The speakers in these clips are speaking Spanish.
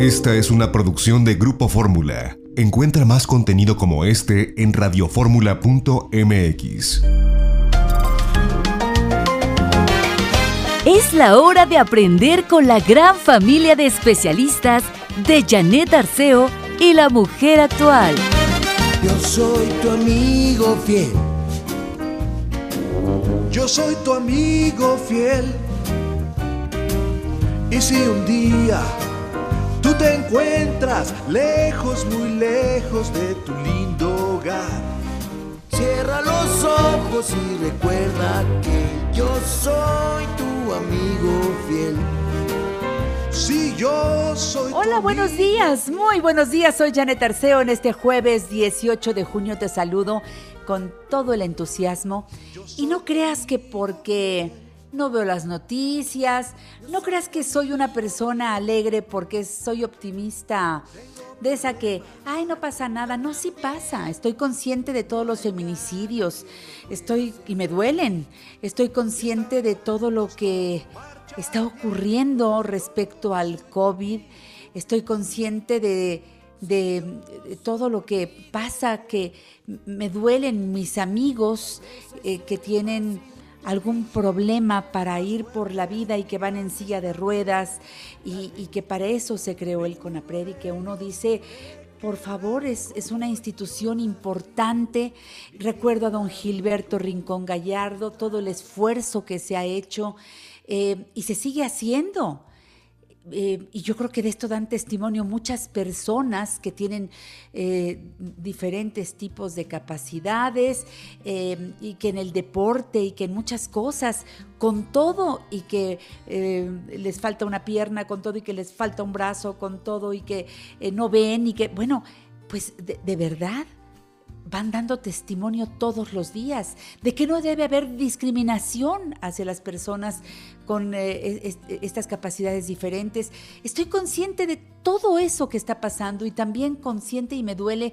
Esta es una producción de Grupo Fórmula. Encuentra más contenido como este en radioformula.mx. Es la hora de aprender con la gran familia de especialistas de Janet Arceo y la mujer actual. Yo soy tu amigo fiel. Yo soy tu amigo fiel. Y si un día tú te encuentras lejos, muy lejos de tu lindo hogar, cierra los ojos y recuerda que yo soy tu amigo fiel. Si yo soy tu Hola, buenos días, muy buenos días. Soy Janet Arceo. En este jueves 18 de junio te saludo con todo el entusiasmo. Y no creas que porque no veo las noticias, no creas que soy una persona alegre porque soy optimista. De esa que, ay, no pasa nada. No, sí pasa. Estoy consciente de todos los feminicidios. Estoy, y me duelen. Estoy consciente de todo lo que está ocurriendo respecto al COVID. Estoy consciente de, todo lo que pasa, que me duelen mis amigos eh, que tienen algún problema para ir por la vida y que van en silla de ruedas y, que para eso se creó el CONAPRED y que uno dice, por favor, es, es una institución importante. Recuerdo a don Gilberto Rincón Gallardo, todo el esfuerzo que se ha hecho eh, y se sigue haciendo. Eh, y yo creo que de esto dan testimonio muchas personas que tienen eh, diferentes tipos de capacidades eh, y que en el deporte y que en muchas cosas, con todo y que les falta una pierna, con todo y que les falta un brazo, con todo y que no ven y que, bueno, pues de verdad van dando testimonio todos los días de que no debe haber discriminación hacia las personas con eh, es- estas capacidades diferentes. Estoy consciente de todo eso que está pasando y también consciente y me duele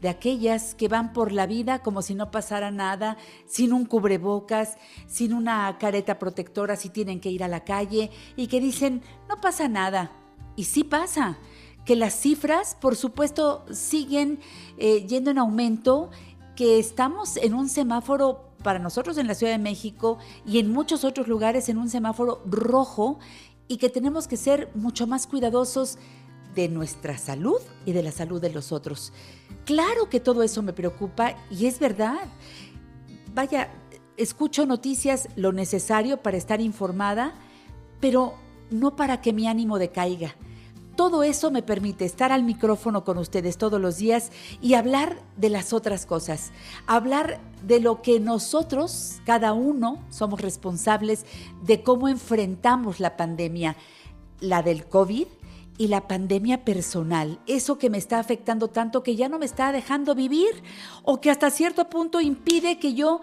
de aquellas que van por la vida como si no pasara nada, sin un cubrebocas, sin una careta protectora si tienen que ir a la calle y que dicen, no pasa nada. Y sí pasa que las cifras, por supuesto, siguen eh, yendo en aumento, que estamos en un semáforo para nosotros en la Ciudad de México y en muchos otros lugares en un semáforo rojo y que tenemos que ser mucho más cuidadosos de nuestra salud y de la salud de los otros. Claro que todo eso me preocupa y es verdad. Vaya, escucho noticias lo necesario para estar informada, pero no para que mi ánimo decaiga. Todo eso me permite estar al micrófono con ustedes todos los días y hablar de las otras cosas, hablar de lo que nosotros, cada uno, somos responsables de cómo enfrentamos la pandemia, la del COVID y la pandemia personal, eso que me está afectando tanto que ya no me está dejando vivir o que hasta cierto punto impide que yo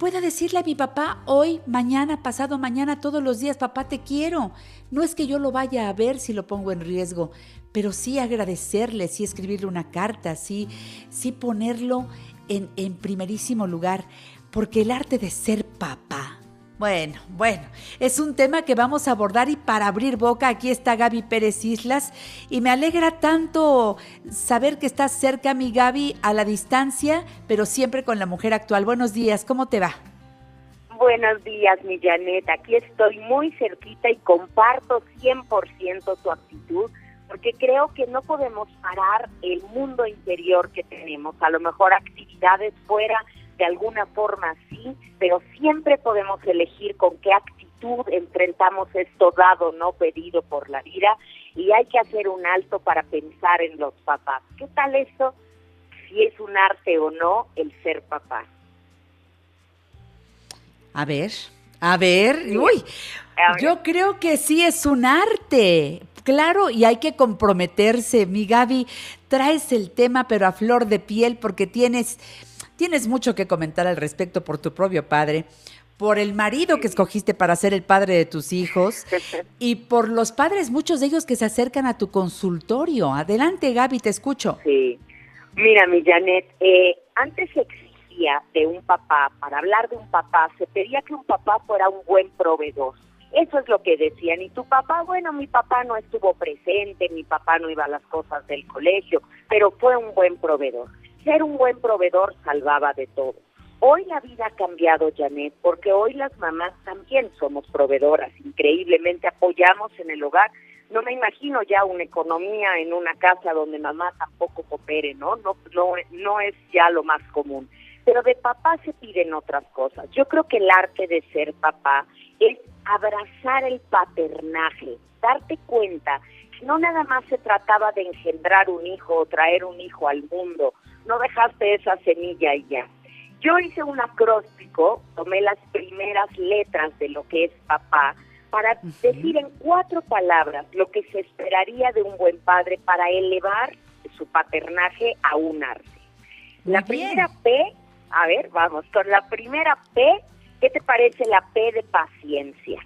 pueda decirle a mi papá hoy, mañana, pasado mañana, todos los días, papá, te quiero. No es que yo lo vaya a ver si lo pongo en riesgo, pero sí agradecerle, sí escribirle una carta, sí, sí ponerlo en, en primerísimo lugar, porque el arte de ser papá. Bueno, bueno, es un tema que vamos a abordar y para abrir boca aquí está Gaby Pérez Islas y me alegra tanto saber que estás cerca, mi Gaby, a la distancia, pero siempre con la mujer actual. Buenos días, ¿cómo te va? Buenos días, mi Janet. Aquí estoy muy cerquita y comparto 100% tu actitud, porque creo que no podemos parar el mundo interior que tenemos. A lo mejor actividades fuera de alguna forma sí, pero siempre podemos elegir con qué actitud enfrentamos esto dado, no pedido por la vida, y hay que hacer un alto para pensar en los papás. ¿Qué tal eso? Si es un arte o no el ser papá. A ver, a ver, uy, Yo creo que sí es un arte. Claro, y hay que comprometerse. Mi Gaby, traes el tema, pero a flor de piel, porque tienes, tienes mucho que comentar al respecto por tu propio padre por el marido que escogiste para ser el padre de tus hijos y por los padres, muchos de ellos que se acercan a tu consultorio. Adelante, Gaby, te escucho. Sí. Mira, mi Janet, eh, antes existía de un papá, para hablar de un papá, se pedía que un papá fuera un buen proveedor. Eso es lo que decían. Y tu papá, bueno, mi papá no estuvo presente, mi papá no iba a las cosas del colegio, pero fue un buen proveedor. Ser un buen proveedor salvaba de todo. Hoy la vida ha cambiado, Janet, porque hoy las mamás también somos proveedoras, increíblemente apoyamos en el hogar. No me imagino ya una economía en una casa donde mamá tampoco coopere, ¿no? No, no, no es ya lo más común. Pero de papá se piden otras cosas. Yo creo que el arte de ser papá es abrazar el paternaje, darte cuenta que no nada más se trataba de engendrar un hijo o traer un hijo al mundo, no dejaste esa semilla y ya yo hice un acróstico, tomé las primeras letras de lo que es papá para decir en cuatro palabras lo que se esperaría de un buen padre para elevar su paternaje a un arte. La primera P, a ver, vamos, con la primera P, ¿qué te parece la P de paciencia?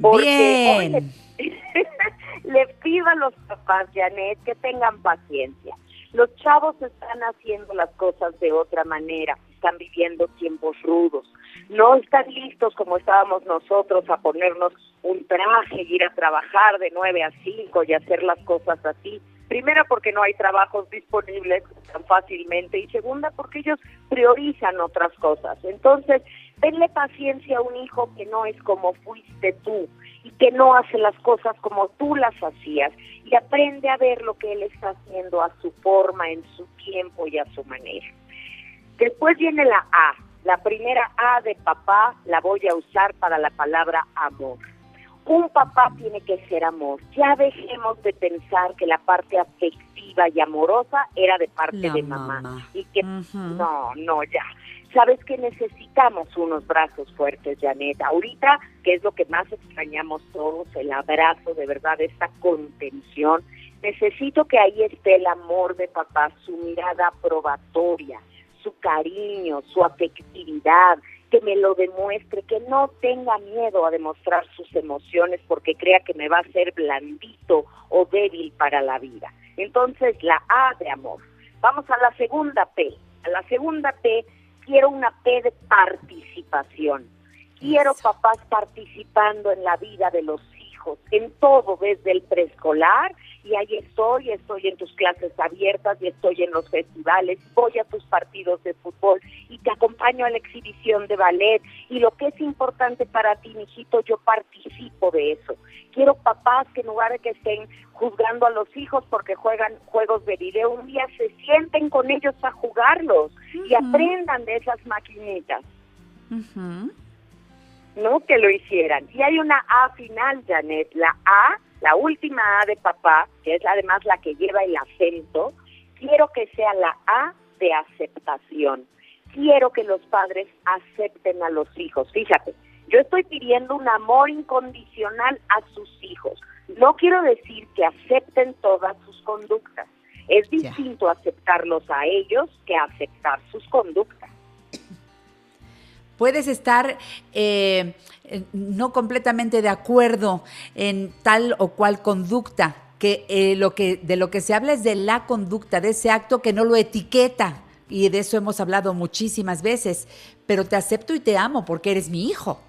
Porque Bien. le pido a los papás, Janet, que tengan paciencia. Los chavos están haciendo las cosas de otra manera están viviendo tiempos rudos. No están listos como estábamos nosotros a ponernos un traje y ir a trabajar de 9 a 5 y hacer las cosas así. Primera porque no hay trabajos disponibles tan fácilmente y segunda porque ellos priorizan otras cosas. Entonces, denle paciencia a un hijo que no es como fuiste tú y que no hace las cosas como tú las hacías y aprende a ver lo que él está haciendo a su forma, en su tiempo y a su manera. Después viene la A. La primera A de papá la voy a usar para la palabra amor. Un papá tiene que ser amor. Ya dejemos de pensar que la parte afectiva y amorosa era de parte de mamá. Y que no, no, ya. Sabes que necesitamos unos brazos fuertes, Janet. Ahorita, que es lo que más extrañamos todos, el abrazo, de verdad, esta contención. Necesito que ahí esté el amor de papá, su mirada probatoria su cariño, su afectividad, que me lo demuestre, que no tenga miedo a demostrar sus emociones porque crea que me va a ser blandito o débil para la vida. Entonces, la A de amor. Vamos a la segunda P. A la segunda P quiero una P de participación. Quiero papás participando en la vida de los hijos, en todo, desde el preescolar y ahí estoy, estoy en tus clases abiertas y estoy en los festivales, voy a tus partidos de fútbol y te acompaño a la exhibición de ballet y lo que es importante para ti, mijito, yo participo de eso. Quiero papás que en lugar de que estén juzgando a los hijos porque juegan juegos de video, un día se sienten con ellos a jugarlos y aprendan de esas maquinitas. No que lo hicieran. Y hay una A final, Janet, la A la última A de papá, que es además la que lleva el acento, quiero que sea la A de aceptación. Quiero que los padres acepten a los hijos. Fíjate, yo estoy pidiendo un amor incondicional a sus hijos. No quiero decir que acepten todas sus conductas. Es distinto aceptarlos a ellos que aceptar sus conductas. Puedes estar eh, no completamente de acuerdo en tal o cual conducta, que, eh, lo que de lo que se habla es de la conducta, de ese acto que no lo etiqueta, y de eso hemos hablado muchísimas veces, pero te acepto y te amo porque eres mi hijo.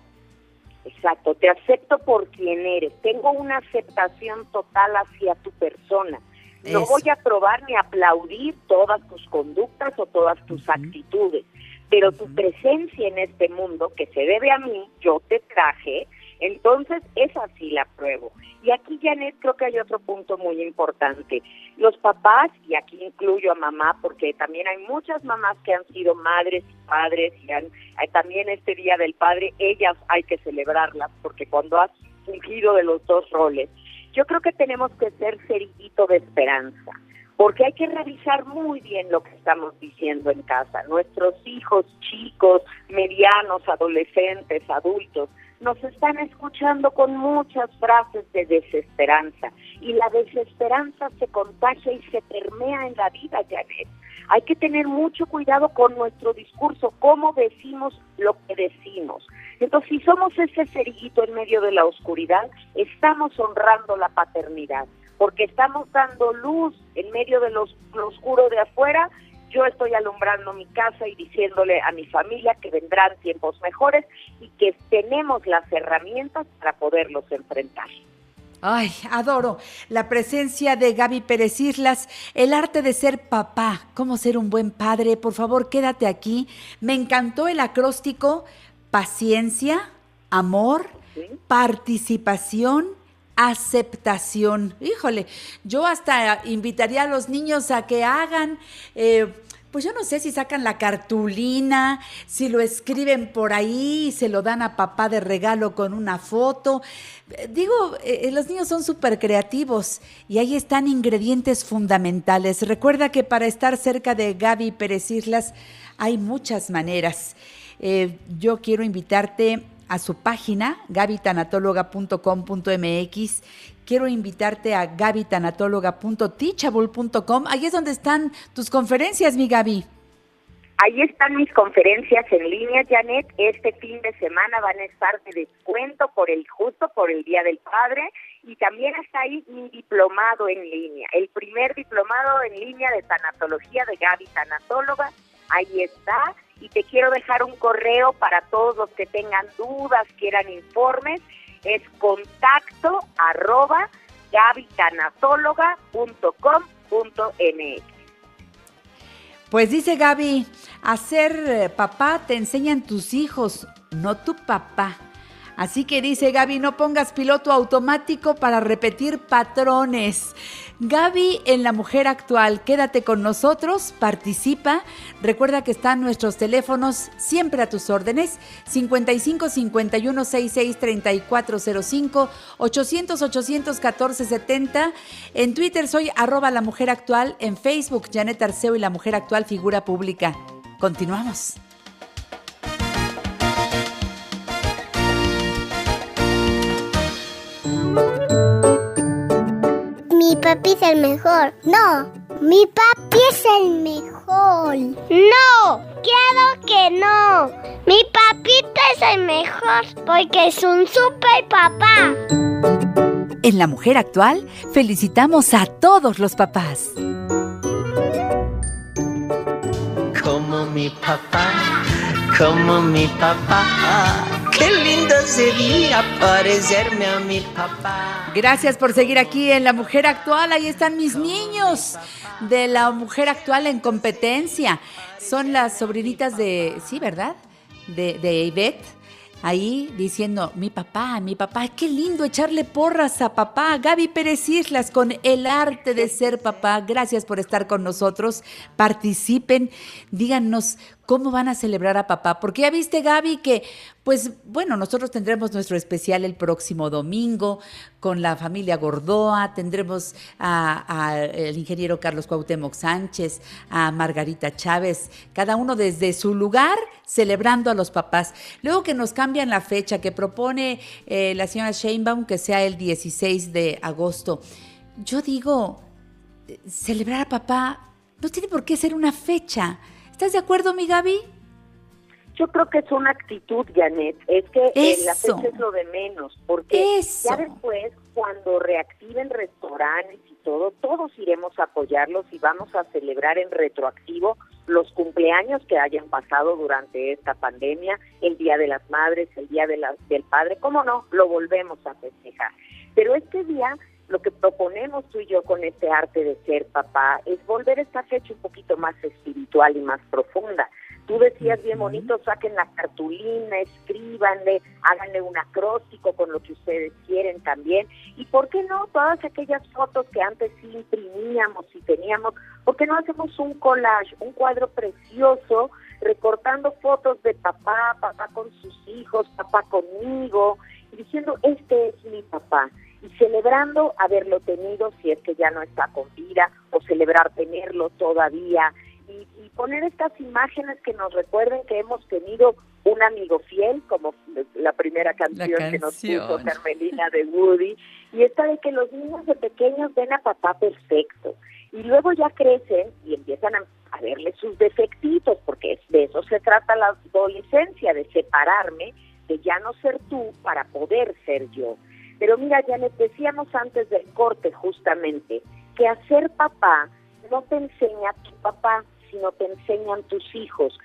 Exacto, te acepto por quien eres, tengo una aceptación total hacia tu persona. No voy a probar ni aplaudir todas tus conductas o todas tus actitudes pero tu presencia en este mundo, que se debe a mí, yo te traje, entonces es así la pruebo. Y aquí, Janet, creo que hay otro punto muy importante. Los papás, y aquí incluyo a mamá, porque también hay muchas mamás que han sido madres y padres, y han, también este Día del Padre, ellas hay que celebrarlas, porque cuando has fungido de los dos roles, yo creo que tenemos que ser cerillito de esperanza porque hay que revisar muy bien lo que estamos diciendo en casa. Nuestros hijos chicos, medianos, adolescentes, adultos, nos están escuchando con muchas frases de desesperanza y la desesperanza se contagia y se permea en la vida, Janet. Hay que tener mucho cuidado con nuestro discurso, cómo decimos lo que decimos. Entonces, si somos ese cerillito en medio de la oscuridad, estamos honrando la paternidad, porque estamos dando luz en medio de lo oscuro de afuera yo estoy alumbrando mi casa y diciéndole a mi familia que vendrán tiempos mejores y que tenemos las herramientas para poderlos enfrentar. Ay, adoro la presencia de Gaby Pérez Islas, el arte de ser papá, cómo ser un buen padre. Por favor, quédate aquí. Me encantó el acróstico, paciencia, amor, participación, aceptación. Híjole, yo hasta invitaría a los niños a que hagan eh, pues yo no sé si sacan la cartulina, si lo escriben por ahí y se lo dan a papá de regalo con una foto. Digo, eh, los niños son súper creativos y ahí están ingredientes fundamentales. Recuerda que para estar cerca de Gaby Pérez Islas hay muchas maneras. Eh, yo quiero invitarte a su página, gabitanatóloga.com.mx quiero invitarte a gabitanatóloga.teachable.com. Ahí es donde están tus conferencias, mi Gaby. Ahí están mis conferencias en línea, Janet. Este fin de semana van a estar de descuento por el justo por el Día del Padre y también está ahí mi diplomado en línea, el primer diplomado en línea de tanatología de Gaby Tanatóloga. Ahí está y te quiero dejar un correo para todos los que tengan dudas, quieran informes es contacto arroba Pues dice Gaby, hacer eh, papá te enseñan tus hijos, no tu papá. Así que dice Gaby, no pongas piloto automático para repetir patrones. Gaby en La Mujer Actual, quédate con nosotros, participa. Recuerda que están nuestros teléfonos siempre a tus órdenes: 55 51 66 3405, 800 814 70. En Twitter soy arroba La Mujer Actual, en Facebook Janet Arceo y La Mujer Actual, figura pública. Continuamos. Papi es el mejor. No, mi papi es el mejor. No, quiero que no. Mi papito es el mejor porque es un super papá. En la mujer actual felicitamos a todos los papás. Como mi papá, como mi papá. Qué lindo Gracias por seguir aquí en La Mujer Actual. Ahí están mis niños de La Mujer Actual en competencia. Son las sobrinitas de, sí, ¿verdad? De, de ahí diciendo, mi papá, mi papá, qué lindo echarle porras a papá. Gaby Pérez Islas con el arte de ser papá. Gracias por estar con nosotros. Participen, díganos cómo van a celebrar a papá. Porque ya viste, Gaby, que, pues bueno, nosotros tendremos nuestro especial el próximo domingo con la familia Gordoa, tendremos al ingeniero Carlos Cuauhtémoc Sánchez, a Margarita Chávez, cada uno desde su lugar celebrando a los papás. Luego que nos cambian la fecha, que propone eh, la señora Sheinbaum que sea el 16 de agosto. Yo digo, eh, celebrar a papá no tiene por qué ser una fecha ¿Estás de acuerdo, mi Gaby? Yo creo que es una actitud, Janet. Es que eh, la fecha es lo de menos, porque ya después, cuando reactiven restaurantes y todo, todos iremos a apoyarlos y vamos a celebrar en retroactivo los cumpleaños que hayan pasado durante esta pandemia, el Día de las Madres, el Día de del Padre, ¿cómo no? Lo volvemos a festejar. Pero este día lo que proponemos tú y yo con este arte de ser papá es volver esta fecha un poquito más espiritual y más profunda. Tú decías bien bonito, saquen la cartulina, escríbanle, háganle un acróstico con lo que ustedes quieren también. Y por qué no, todas aquellas fotos que antes sí imprimíamos y teníamos, ¿por qué no hacemos un collage, un cuadro precioso, recortando fotos de papá, papá con sus hijos, papá conmigo, y diciendo, este es mi papá? Y celebrando haberlo tenido si es que ya no está con vida o celebrar tenerlo todavía y, poner estas imágenes que nos recuerden que hemos tenido un amigo fiel, como la primera canción, que nos puso Carmelina de Woody, y esta de que los niños de pequeños ven a papá perfecto, y luego ya crecen y empiezan a, a verle sus defectitos, porque de eso se trata la adolescencia, de separarme, de ya no ser tú para poder ser yo. Pero mira, ya les decíamos antes del corte justamente que hacer papá no te enseña tu papá, sino te enseñan tus hijos.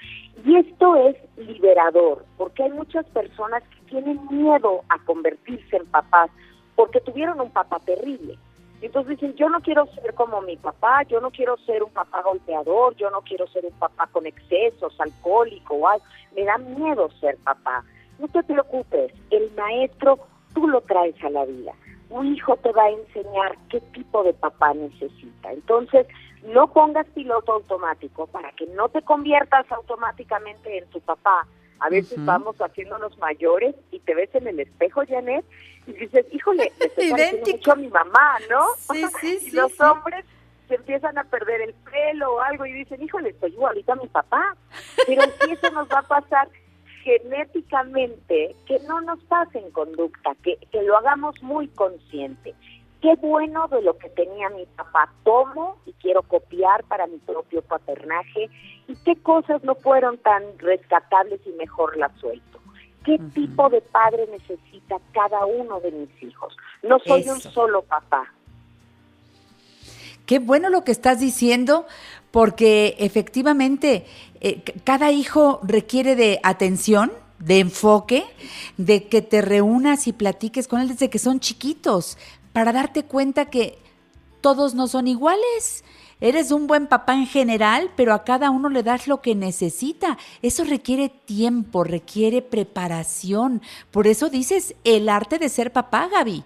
Y esto es liberador, porque hay muchas personas que tienen miedo a convertirse en papás porque tuvieron un papá terrible. Entonces dicen, yo no quiero ser como mi papá, yo no quiero ser un papá golpeador, yo no quiero ser un papá con excesos, alcohólico o algo. Me da miedo ser papá. No te preocupes, el maestro tú lo traes a la vida. Un hijo te va a enseñar qué tipo de papá necesita. Entonces, no pongas piloto automático para que no te conviertas automáticamente en tu papá. A veces vamos haciéndonos mayores y te ves en el espejo, Janet, y dices, híjole, me estoy mucho a mi mamá, ¿no? Sí, sí, y los hombres se empiezan a perder el pelo o algo y dicen, híjole, estoy igualito a mi papá. Pero si eso nos va a pasar genéticamente, que no nos pase en conducta, que, que lo hagamos muy consciente qué bueno de lo que tenía mi papá tomo y quiero copiar para mi propio paternaje y qué cosas no fueron tan rescatables y mejor las suelto. ¿Qué tipo de padre necesita cada uno de mis hijos? No soy un solo papá. Qué bueno lo que estás diciendo, porque efectivamente eh, cada hijo requiere de atención, de enfoque, de que te reúnas y platiques con él desde que son chiquitos para darte cuenta que todos no son iguales. Eres un buen papá en general, pero a cada uno le das lo que necesita. Eso requiere tiempo, requiere preparación. Por eso dices el arte de ser papá, Gaby.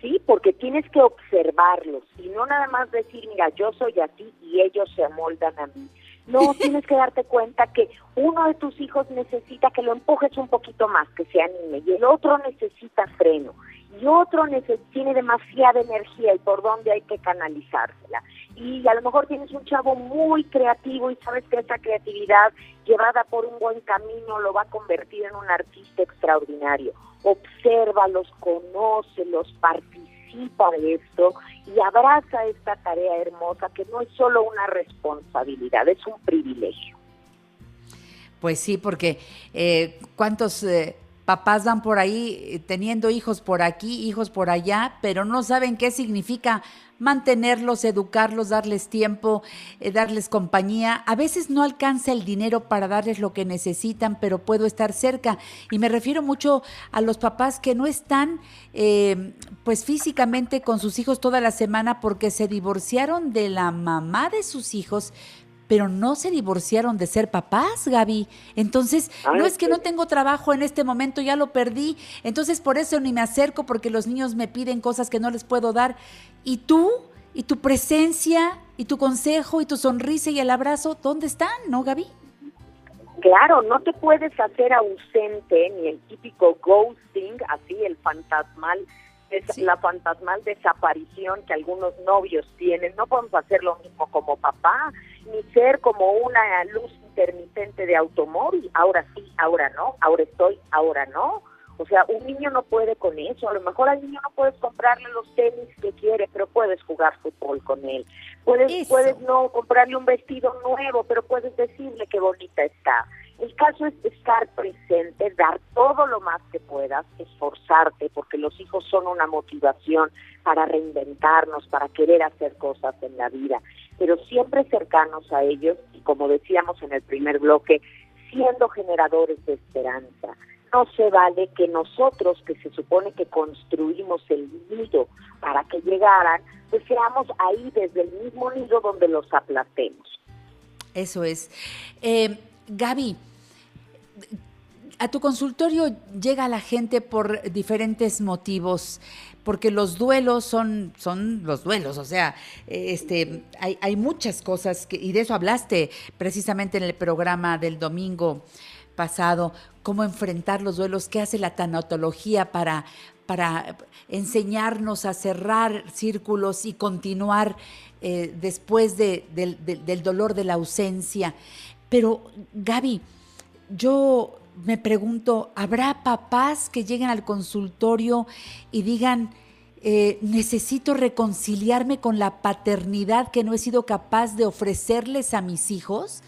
Sí, porque tienes que observarlos y no nada más decir, mira, yo soy así y ellos se amoldan a mí. No, tienes que darte cuenta que uno de tus hijos necesita que lo empujes un poquito más, que se anime, y el otro necesita freno y otro tiene demasiada energía y por dónde hay que canalizársela. Y a lo mejor tienes un chavo muy creativo y sabes que esa creatividad llevada por un buen camino lo va a convertir en un artista extraordinario. Obsérvalos, conócelos, participa de esto y abraza esta tarea hermosa que no es solo una responsabilidad, es un privilegio. Pues sí, porque eh, cuántos... Eh, papás van por ahí eh, teniendo hijos por aquí, hijos por allá, pero no saben qué significa mantenerlos, educarlos, darles tiempo, eh, darles compañía. A veces no alcanza el dinero para darles lo que necesitan, pero puedo estar cerca. Y me refiero mucho a los papás que no están eh, pues físicamente con sus hijos toda la semana porque se divorciaron de la mamá de sus hijos, pero no se divorciaron de ser papás, Gaby. Entonces, no es que no tengo trabajo en este momento, ya lo perdí. Entonces, por eso ni me acerco porque los niños me piden cosas que no les puedo dar. Y tú, y tu presencia, y tu consejo, y tu sonrisa y el abrazo, ¿dónde están, no, Gaby? Claro, no te puedes hacer ausente ni el típico ghosting, así el fantasmal es la fantasmal desaparición que algunos novios tienen. No podemos hacer lo mismo como papá, ni ser como una luz intermitente de automóvil. Ahora sí, ahora no, ahora estoy, ahora no. O sea, un niño no puede con eso. A lo mejor al niño no puedes comprarle los tenis que quiere, pero puedes jugar fútbol con él. Puedes, puedes no comprarle un vestido nuevo, pero puedes decirle qué bonita está. El caso es estar presente, dar todo lo más que puedas, esforzarte, porque los hijos son una motivación para reinventarnos, para querer hacer cosas en la vida, pero siempre cercanos a ellos y como decíamos en el primer bloque, siendo generadores de esperanza. No se vale que nosotros, que se supone que construimos el nido para que llegaran, pues seamos ahí desde el mismo nido donde los aplastemos. Eso es. Eh, Gaby, a tu consultorio llega la gente por diferentes motivos, porque los duelos son, son los duelos, o sea, este, hay, hay muchas cosas, que, y de eso hablaste precisamente en el programa del domingo pasado, cómo enfrentar los duelos, qué hace la tanatología para, para enseñarnos a cerrar círculos y continuar eh, después de, del dolor de la ausencia. Pero, Gaby, yo me pregunto, ¿habrá papás que lleguen al consultorio y digan, eh, necesito reconciliarme con la paternidad que no he sido capaz de ofrecerles a mis hijos?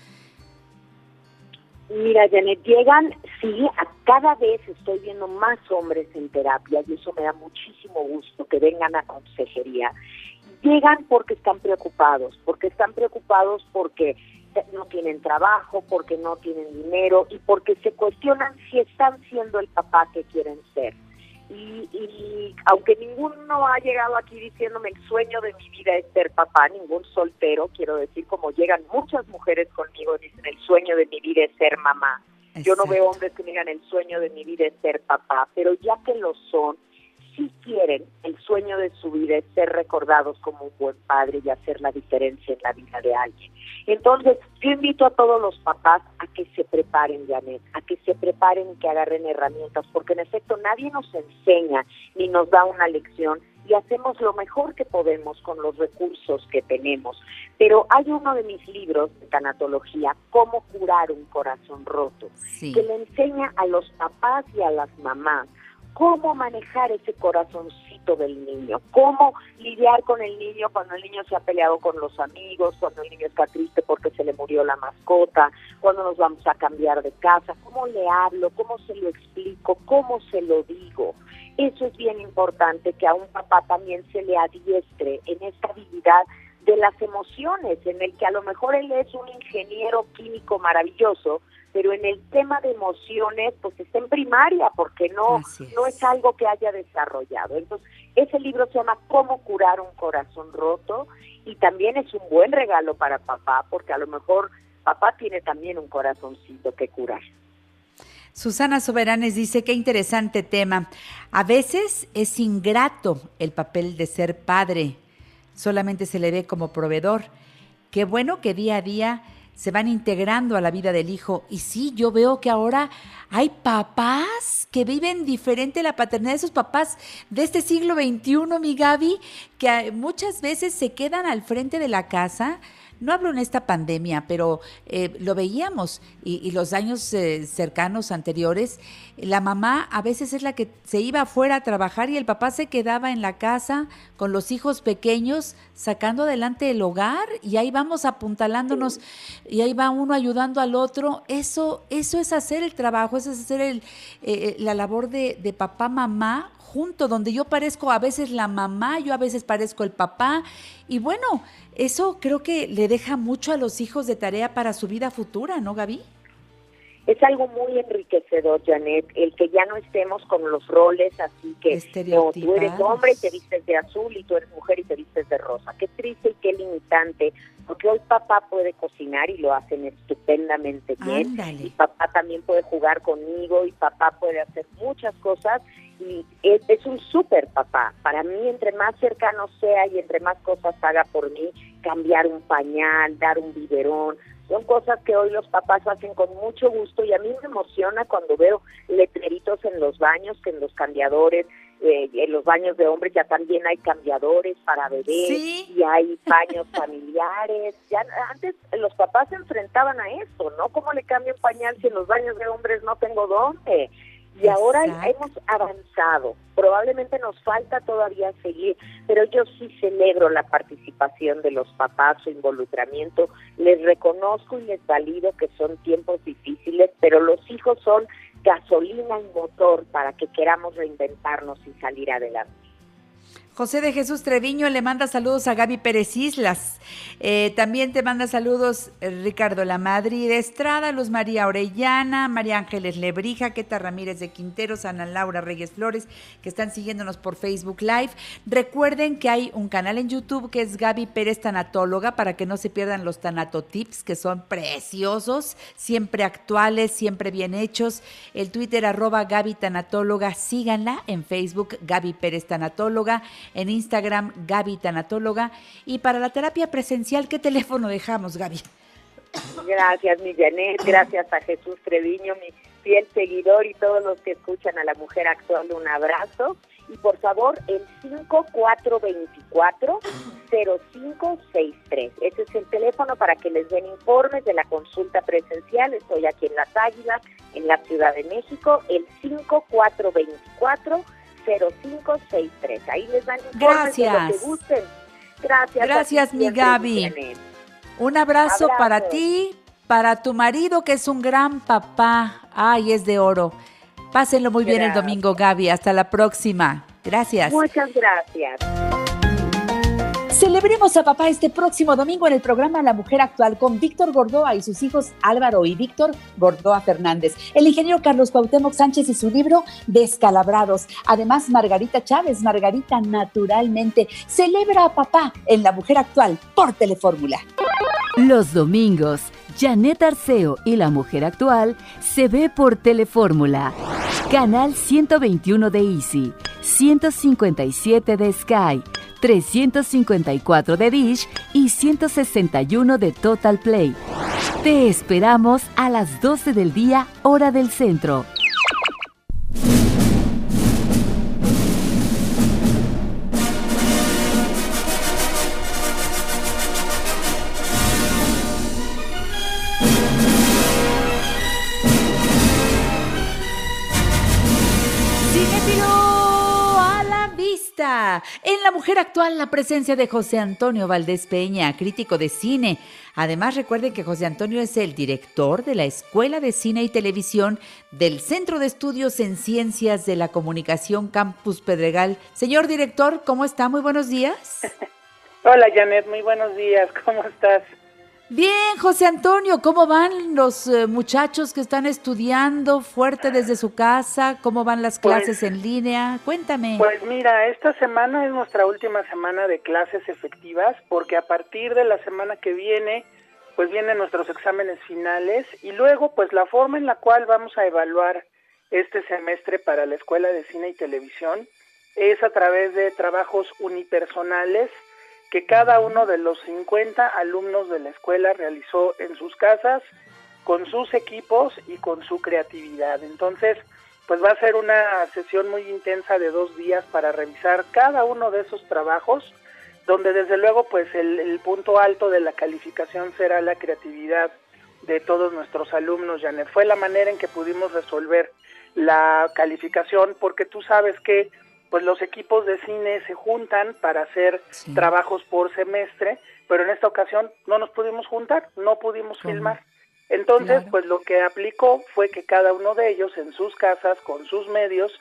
Mira, Janet, llegan, sí, a cada vez estoy viendo más hombres en terapia y eso me da muchísimo gusto que vengan a consejería. Llegan porque están preocupados, porque están preocupados porque no tienen trabajo, porque no tienen dinero y porque se cuestionan si están siendo el papá que quieren ser. Y, aunque ninguno ha llegado aquí diciéndome el sueño de mi vida es ser papá, ningún soltero, quiero decir, como llegan muchas mujeres conmigo, dicen el sueño de mi vida es ser mamá. Yo no veo hombres que digan el sueño de mi vida es ser papá, pero ya que lo son, si quieren, el sueño de su vida es ser recordados como un buen padre y hacer la diferencia en la vida de alguien. Entonces, yo invito a todos los papás a que se preparen, Janet, a que se preparen y que agarren herramientas, porque en efecto nadie nos enseña ni nos da una lección y hacemos lo mejor que podemos con los recursos que tenemos. Pero hay uno de mis libros de tanatología, Cómo curar un corazón roto, que le enseña a los papás y a las mamás cómo manejar ese corazoncito del niño, cómo lidiar con el niño cuando el niño se ha peleado con los amigos, cuando el niño está triste porque se le murió la mascota, cuando nos vamos a cambiar de casa, cómo le hablo, cómo se lo explico, cómo se lo digo. Eso es bien importante que a un papá también se le adiestre en esta habilidad de las emociones, en el que a lo mejor él es un ingeniero químico maravilloso, pero en el tema de emociones, pues está en primaria, porque no es. no es algo que haya desarrollado. Entonces, ese libro se llama Cómo curar un corazón roto y también es un buen regalo para papá, porque a lo mejor papá tiene también un corazoncito que curar. Susana Soberanes dice, qué interesante tema. A veces es ingrato el papel de ser padre, solamente se le ve como proveedor. Qué bueno que día a día se van integrando a la vida del hijo. Y sí, yo veo que ahora hay papás que viven diferente la paternidad de esos papás de este siglo XXI, mi Gaby, que muchas veces se quedan al frente de la casa no hablo en esta pandemia, pero eh, lo veíamos y, los años eh, cercanos anteriores, la mamá a veces es la que se iba afuera a trabajar y el papá se quedaba en la casa con los hijos pequeños sacando adelante el hogar y ahí vamos apuntalándonos y ahí va uno ayudando al otro. Eso, eso es hacer el trabajo, eso es hacer el, eh, la labor de papá, mamá junto, donde yo parezco a veces la mamá, yo a veces parezco el papá. Y bueno, eso creo que le deja mucho a los hijos de tarea para su vida futura, ¿no, Gaby? Es algo muy enriquecedor, Janet, el que ya no estemos con los roles así que no, tú eres hombre y te vistes de azul y tú eres mujer y te vistes de rosa. Qué triste y qué limitante, porque hoy papá puede cocinar y lo hacen estupendamente bien. Y papá también puede jugar conmigo y papá puede hacer muchas cosas y es, un súper papá. Para mí, entre más cercano sea y entre más cosas haga por mí, cambiar un pañal, dar un biberón, son cosas que hoy los papás hacen con mucho gusto y a mí me emociona cuando veo letreritos en los baños, que en los cambiadores, eh, en los baños de hombres ya también hay cambiadores para bebés y hay baños familiares. Ya antes los papás se enfrentaban a eso, ¿no? ¿Cómo le cambio un pañal si en los baños de hombres no tengo dónde? Y ahora hemos avanzado. Probablemente nos falta todavía seguir, pero yo sí celebro la participación de los papás, su involucramiento. Les reconozco y les valido que son tiempos difíciles, pero los hijos son gasolina y motor para que queramos reinventarnos y salir adelante. José de Jesús Treviño le manda saludos a Gaby Pérez Islas. Eh, también te manda saludos Ricardo La Madrid Estrada, Luz María Orellana, María Ángeles Lebrija, Queta Ramírez de Quinteros, Ana Laura Reyes Flores, que están siguiéndonos por Facebook Live. Recuerden que hay un canal en YouTube que es Gaby Pérez Tanatóloga para que no se pierdan los tanatotips, que son preciosos, siempre actuales, siempre bien hechos. El Twitter arroba Gaby Tanatóloga, síganla en Facebook Gaby Pérez Tanatóloga en Instagram Gaby Tanatóloga. Y para la terapia presencial, ¿qué teléfono dejamos, Gaby? Gracias, mi Janet. Gracias a Jesús Treviño, mi fiel seguidor y todos los que escuchan a la mujer actual. Un abrazo. Y por favor, el 5424-0563. Ese es el teléfono para que les den informes de la consulta presencial. Estoy aquí en Las Águilas, en la Ciudad de México. El 5424-0563. Ahí les dan informes de lo que gusten. Gracias. Gracias, mi Gaby. Un abrazo, para ti, para tu marido, que es un gran papá. Ay, es de oro. Pásenlo muy bien el domingo, Gaby. Hasta la próxima. Gracias. Muchas gracias. Celebremos a papá este próximo domingo en el programa La Mujer Actual con Víctor Gordoa y sus hijos Álvaro y Víctor Gordoa Fernández. El ingeniero Carlos Cuauhtémoc Sánchez y su libro Descalabrados. Además, Margarita Chávez, Margarita Naturalmente. Celebra a papá en La Mujer Actual por Telefórmula. Los domingos, Janet Arceo y La Mujer Actual se ve por Telefórmula. Canal 121 de Easy, 157 de Sky, 354 de Dish y 161 de Total Play. Te esperamos a las 12 del día, hora del centro. En La Mujer Actual, la presencia de José Antonio Valdés Peña, crítico de cine. Además, recuerden que José Antonio es el director de la Escuela de Cine y Televisión del Centro de Estudios en Ciencias de la Comunicación Campus Pedregal. Señor director, ¿cómo está? Muy buenos días. Hola, Janet, muy buenos días. ¿Cómo estás? Bien, José Antonio, ¿cómo van los eh, muchachos que están estudiando fuerte desde su casa? ¿Cómo van las pues clases en línea? Cuéntame. Pues mira, esta semana es nuestra última semana de clases efectivas porque a partir de la semana que viene pues vienen nuestros exámenes finales y luego pues la forma en la cual vamos a evaluar este semestre para la Escuela de Cine y Televisión es a través de trabajos unipersonales que cada uno de los 50 alumnos de la escuela realizó en sus casas, con sus equipos y con su creatividad. Entonces, pues va a ser una sesión muy intensa de dos días para revisar cada uno de esos trabajos, donde desde luego pues el, punto alto de la calificación será la creatividad de todos nuestros alumnos, Janet. Fue la manera en que pudimos resolver la calificación, porque tú sabes que pues los equipos de cine se juntan para hacer trabajos por semestre, pero en esta ocasión no nos pudimos juntar, no pudimos filmar. Entonces, pues lo que aplicó fue que cada uno de ellos en sus casas, con sus medios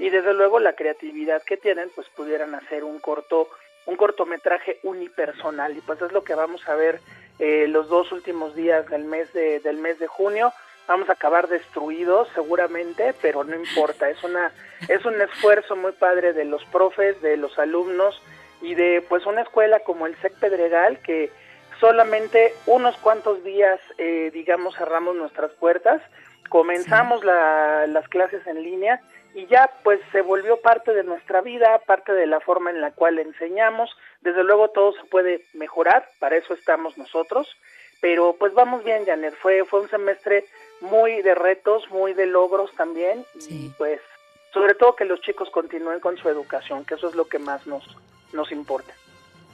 y desde luego la creatividad que tienen, pues pudieran hacer un corto, un cortometraje unipersonal. Y pues es lo que vamos a ver eh, los dos últimos días del mes de, del mes de junio vamos a acabar destruidos seguramente, pero no importa, es una es un esfuerzo muy padre de los profes, de los alumnos y de pues una escuela como el SEC Pedregal que solamente unos cuantos días eh, digamos cerramos nuestras puertas, comenzamos las clases en línea y ya pues se volvió parte de nuestra vida, parte de la forma en la cual enseñamos, desde luego todo se puede mejorar, para eso estamos nosotros, pero pues vamos bien Janet, fue, fue un semestre muy de retos, muy de logros también y pues sobre todo que los chicos continúen con su educación, que eso es lo que más nos, nos importa.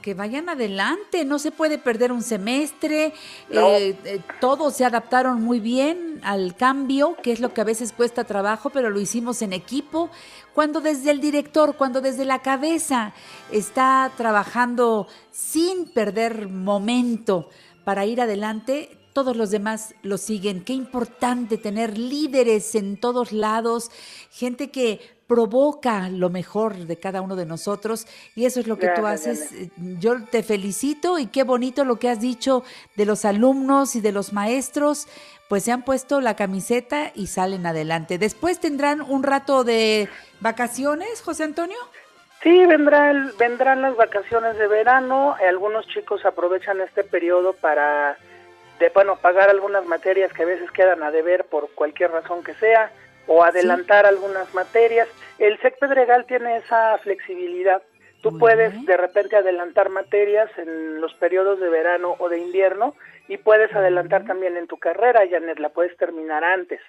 Que vayan adelante, no se puede perder un semestre, eh, eh, todos se adaptaron muy bien al cambio, que es lo que a veces cuesta trabajo, pero lo hicimos en equipo. Cuando desde el director, cuando desde la cabeza está trabajando sin perder momento para ir adelante, todos los demás lo siguen. Qué importante tener líderes en todos lados, gente que provoca lo mejor de cada uno de nosotros y eso es lo que tú haces. Yo te felicito y qué bonito lo que has dicho de los alumnos y de los maestros, pues se han puesto la camiseta y salen adelante. Después tendrán un rato de vacaciones, José Antonio. Sí, vendrán, vendrán las vacaciones de verano. Algunos chicos aprovechan este periodo para de bueno pagar algunas materias que a veces quedan a deber por cualquier razón que sea o adelantar algunas materias. El SEC Pedregal tiene esa flexibilidad Tú puedes de repente adelantar materias en los periodos de verano o de invierno y puedes adelantar también en tu carrera, Janet, la puedes terminar antes.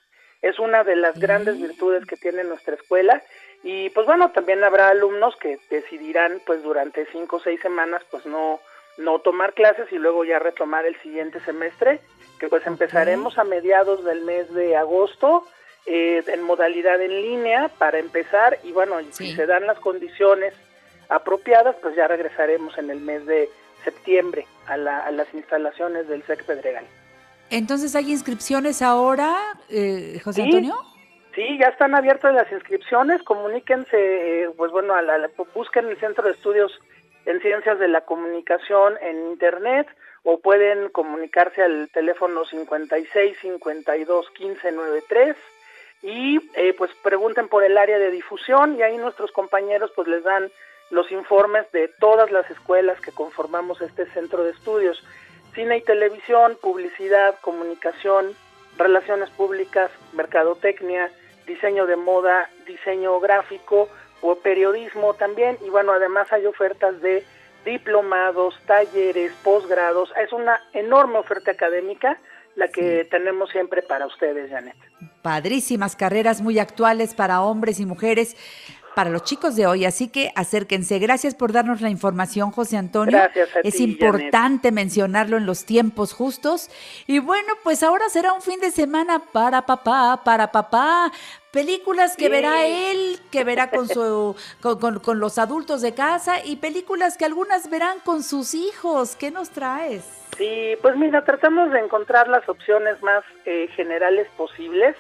Es una de las grandes virtudes que tiene nuestra escuela y pues bueno, también habrá alumnos que decidirán pues durante cinco o seis semanas pues no, no tomar clases y luego ya retomar el siguiente semestre, que pues empezaremos a mediados del mes de agosto eh, en modalidad en línea para empezar y bueno, si se dan las condiciones apropiadas, pues ya regresaremos en el mes de septiembre a, las instalaciones del SEC Pedregal. Entonces, ¿hay inscripciones ahora, eh, José Antonio? Sí, ya están abiertas las inscripciones, comuníquense, eh, pues bueno, busquen el Centro de Estudios en Ciencias de la Comunicación en Internet o pueden comunicarse al teléfono 56 52 15 93 y eh, pues pregunten por el área de difusión y ahí nuestros compañeros pues les dan los informes de todas las escuelas que conformamos este centro de estudios. Cine y televisión, publicidad, comunicación, relaciones públicas, mercadotecnia, diseño de moda, diseño gráfico o periodismo también. Y bueno, además hay ofertas de diplomados, talleres, posgrados. Es una enorme oferta académica la que tenemos siempre para ustedes, Janet. Padrísimas carreras muy actuales para hombres y mujeres para los chicos de hoy, así que acérquense. Gracias por darnos la información, José Antonio. Gracias es importante mencionarlo en los tiempos justos. Y bueno, pues ahora será un fin de semana para papá, para papá. Películas que verá él, que verá con, su, con, con, los adultos de casa y películas que algunas verán con sus hijos. ¿Qué nos traes? Sí, pues mira, tratamos de encontrar las opciones más eh, generales posibles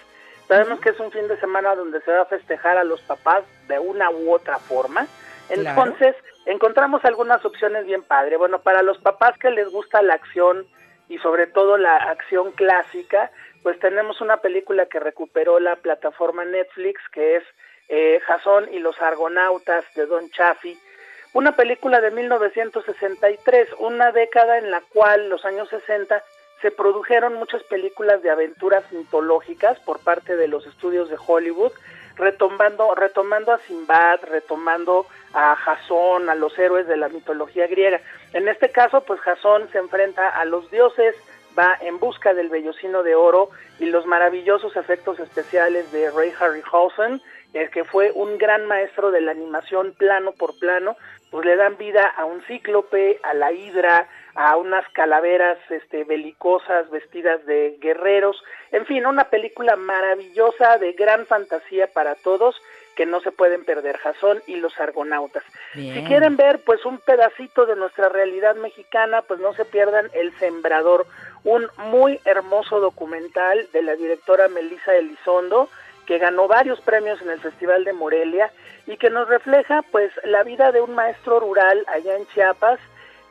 Sabemos que es un fin de semana donde se va a festejar a los papás de una u otra forma. Entonces, encontramos algunas opciones bien padre. Bueno, para los papás que les gusta la acción y sobre todo la acción clásica, pues tenemos una película que recuperó la plataforma Netflix, que es eh, Jason y los Argonautas de Don Chaffee. Una película de 1963, una década en la cual, los años 60, se produjeron muchas películas de aventuras mitológicas por parte de los estudios de Hollywood, retomando, retomando a Simbad, retomando a Jasón, a los héroes de la mitología griega. En este caso, pues Jasón se enfrenta a los dioses, va en busca del vellocino de oro y los maravillosos efectos especiales de Ray Harryhausen, el que fue un gran maestro de la animación plano por plano, pues le dan vida a un cíclope, a la hidra, a unas calaveras este, belicosas vestidas de guerreros, en fin, una película maravillosa de gran fantasía para todos que no se pueden perder, Jasón y los Argonautas. Si quieren ver pues un pedacito de nuestra realidad mexicana, pues no se pierdan El Sembrador, un muy hermoso documental de la directora Melissa Elizondo, que ganó varios premios en el Festival de Morelia y que nos refleja pues la vida de un maestro rural allá en Chiapas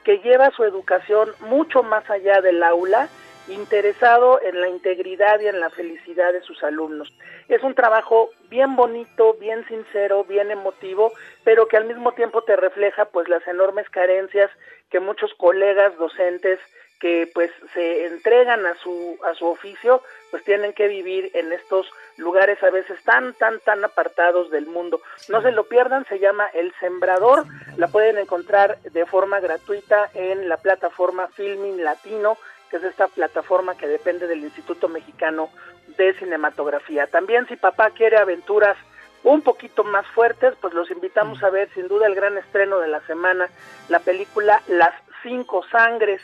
que lleva su educación mucho más allá del aula, interesado en la integridad y en la felicidad de sus alumnos. Es un trabajo bien bonito, bien sincero, bien emotivo, pero que al mismo tiempo te refleja pues las enormes carencias que muchos colegas docentes que pues se entregan a su a su oficio pues tienen que vivir en estos lugares a veces tan tan tan apartados del mundo. No se lo pierdan se llama el sembrador. La pueden encontrar de forma gratuita en la plataforma Filming Latino que es esta plataforma que depende del Instituto Mexicano de Cinematografía. También si papá quiere aventuras un poquito más fuertes, pues los invitamos a ver sin duda el gran estreno de la semana, la película Las Cinco Sangres,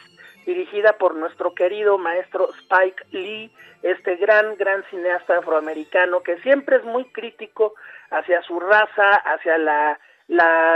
dirigida por nuestro querido maestro Spike Lee, este gran, gran cineasta afroamericano que siempre es muy crítico hacia su raza, hacia la,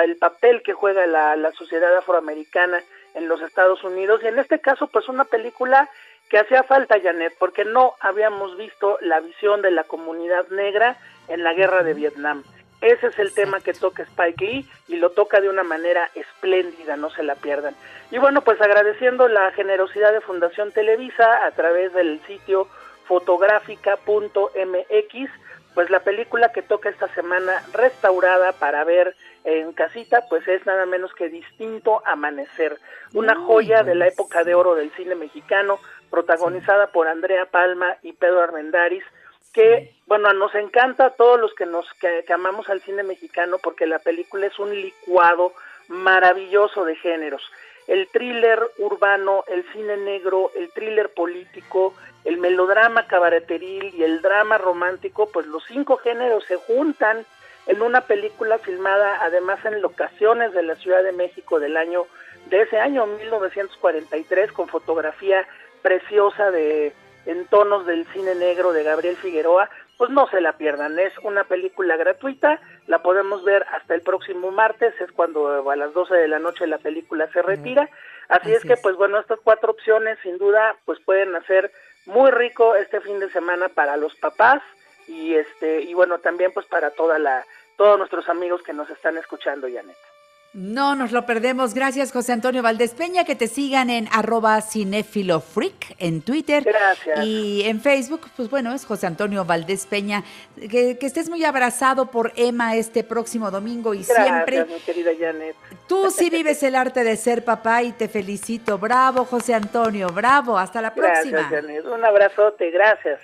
el papel que juega la, la sociedad afroamericana en los Estados Unidos y en este caso pues una película que hacía falta Janet porque no habíamos visto la visión de la comunidad negra en la guerra de Vietnam. Ese es el tema que toca Spike Lee y lo toca de una manera espléndida, no se la pierdan. Y bueno, pues agradeciendo la generosidad de Fundación Televisa a través del sitio fotográfica.mx, pues la película que toca esta semana restaurada para ver en casita, pues es nada menos que Distinto Amanecer, una joya de la época de oro del cine mexicano, protagonizada por Andrea Palma y Pedro Armendáriz, que, bueno, nos encanta a todos los que nos que, amamos al cine mexicano porque la película es un licuado maravilloso de géneros. El thriller urbano, el cine negro, el thriller político, el melodrama cabareteril y el drama romántico, pues los cinco géneros se juntan en una película filmada además en locaciones de la Ciudad de México del año de ese año 1943 con fotografía preciosa de en tonos del cine negro de Gabriel Figueroa, pues no se la pierdan, es una película gratuita, la podemos ver hasta el próximo martes, es cuando a las 12 de la noche la película se retira, así, es que pues bueno, estas cuatro opciones sin duda pues pueden hacer muy rico este fin de semana para los papás y este y bueno, también pues para toda la todos nuestros amigos que nos están escuchando, Janet. No nos lo perdemos. Gracias, José Antonio Valdés Peña. Que te sigan en arroba cinefilofreak en Twitter. Gracias. Y en Facebook, pues bueno, es José Antonio Valdés Peña. Que, estés muy abrazado por Emma este próximo domingo y Gracias, siempre. mi querida Janet. Tú sí vives el arte de ser papá y te felicito. Bravo, José Antonio. Bravo. Hasta la próxima. Gracias, Janet. Un abrazote. Gracias.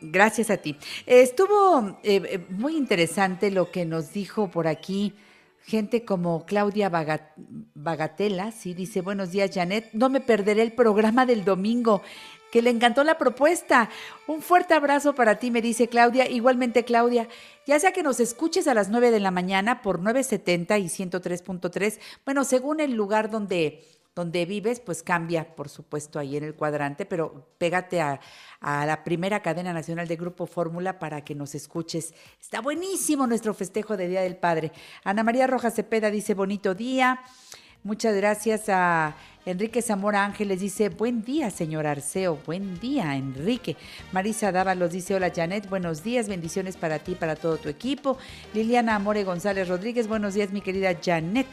Gracias a ti. Estuvo eh, eh, muy interesante lo que nos dijo por aquí gente como Claudia Bagatela, sí, dice, buenos días Janet, no me perderé el programa del domingo, que le encantó la propuesta. Un fuerte abrazo para ti, me dice Claudia. Igualmente, Claudia, ya sea que nos escuches a las 9 de la mañana por 970 y 103.3, bueno, según el lugar donde donde vives, pues cambia, por supuesto, ahí en el cuadrante, pero pégate a, la primera cadena nacional de Grupo Fórmula para que nos escuches. Está buenísimo nuestro festejo de Día del Padre. Ana María Rojas Cepeda dice, bonito día. Muchas gracias a Enrique Zamora Ángeles dice, buen día, señor Arceo, buen día, Enrique. Marisa Dávalos dice, hola Janet, buenos días, bendiciones para ti, para todo tu equipo. Liliana Amore González Rodríguez, buenos días, mi querida Janet.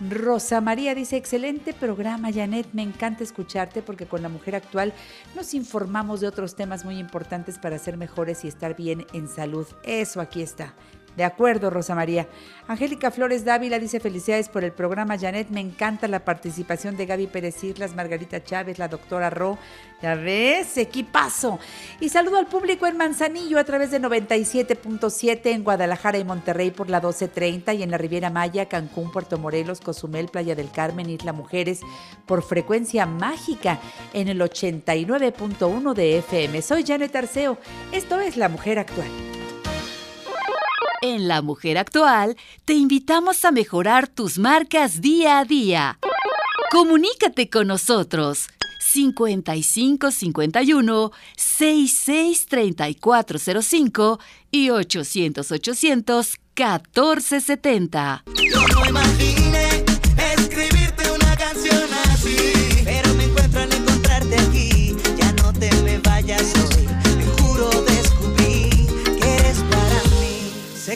Rosa María dice, excelente programa, Janet, me encanta escucharte porque con la mujer actual nos informamos de otros temas muy importantes para ser mejores y estar bien en salud. Eso aquí está. De acuerdo, Rosa María. Angélica Flores Dávila dice felicidades por el programa. Janet, me encanta la participación de Gaby Pérez Islas, Margarita Chávez, la doctora Ro. Ya ves, equipazo. Y saludo al público en Manzanillo a través de 97.7 en Guadalajara y Monterrey por la 1230 y en la Riviera Maya, Cancún, Puerto Morelos, Cozumel, Playa del Carmen, Isla Mujeres por frecuencia mágica en el 89.1 de FM. Soy Janet Arceo. Esto es La Mujer Actual. En La Mujer Actual te invitamos a mejorar tus marcas día a día. Comunícate con nosotros 5551 663405 y 800 800 1470. Yo no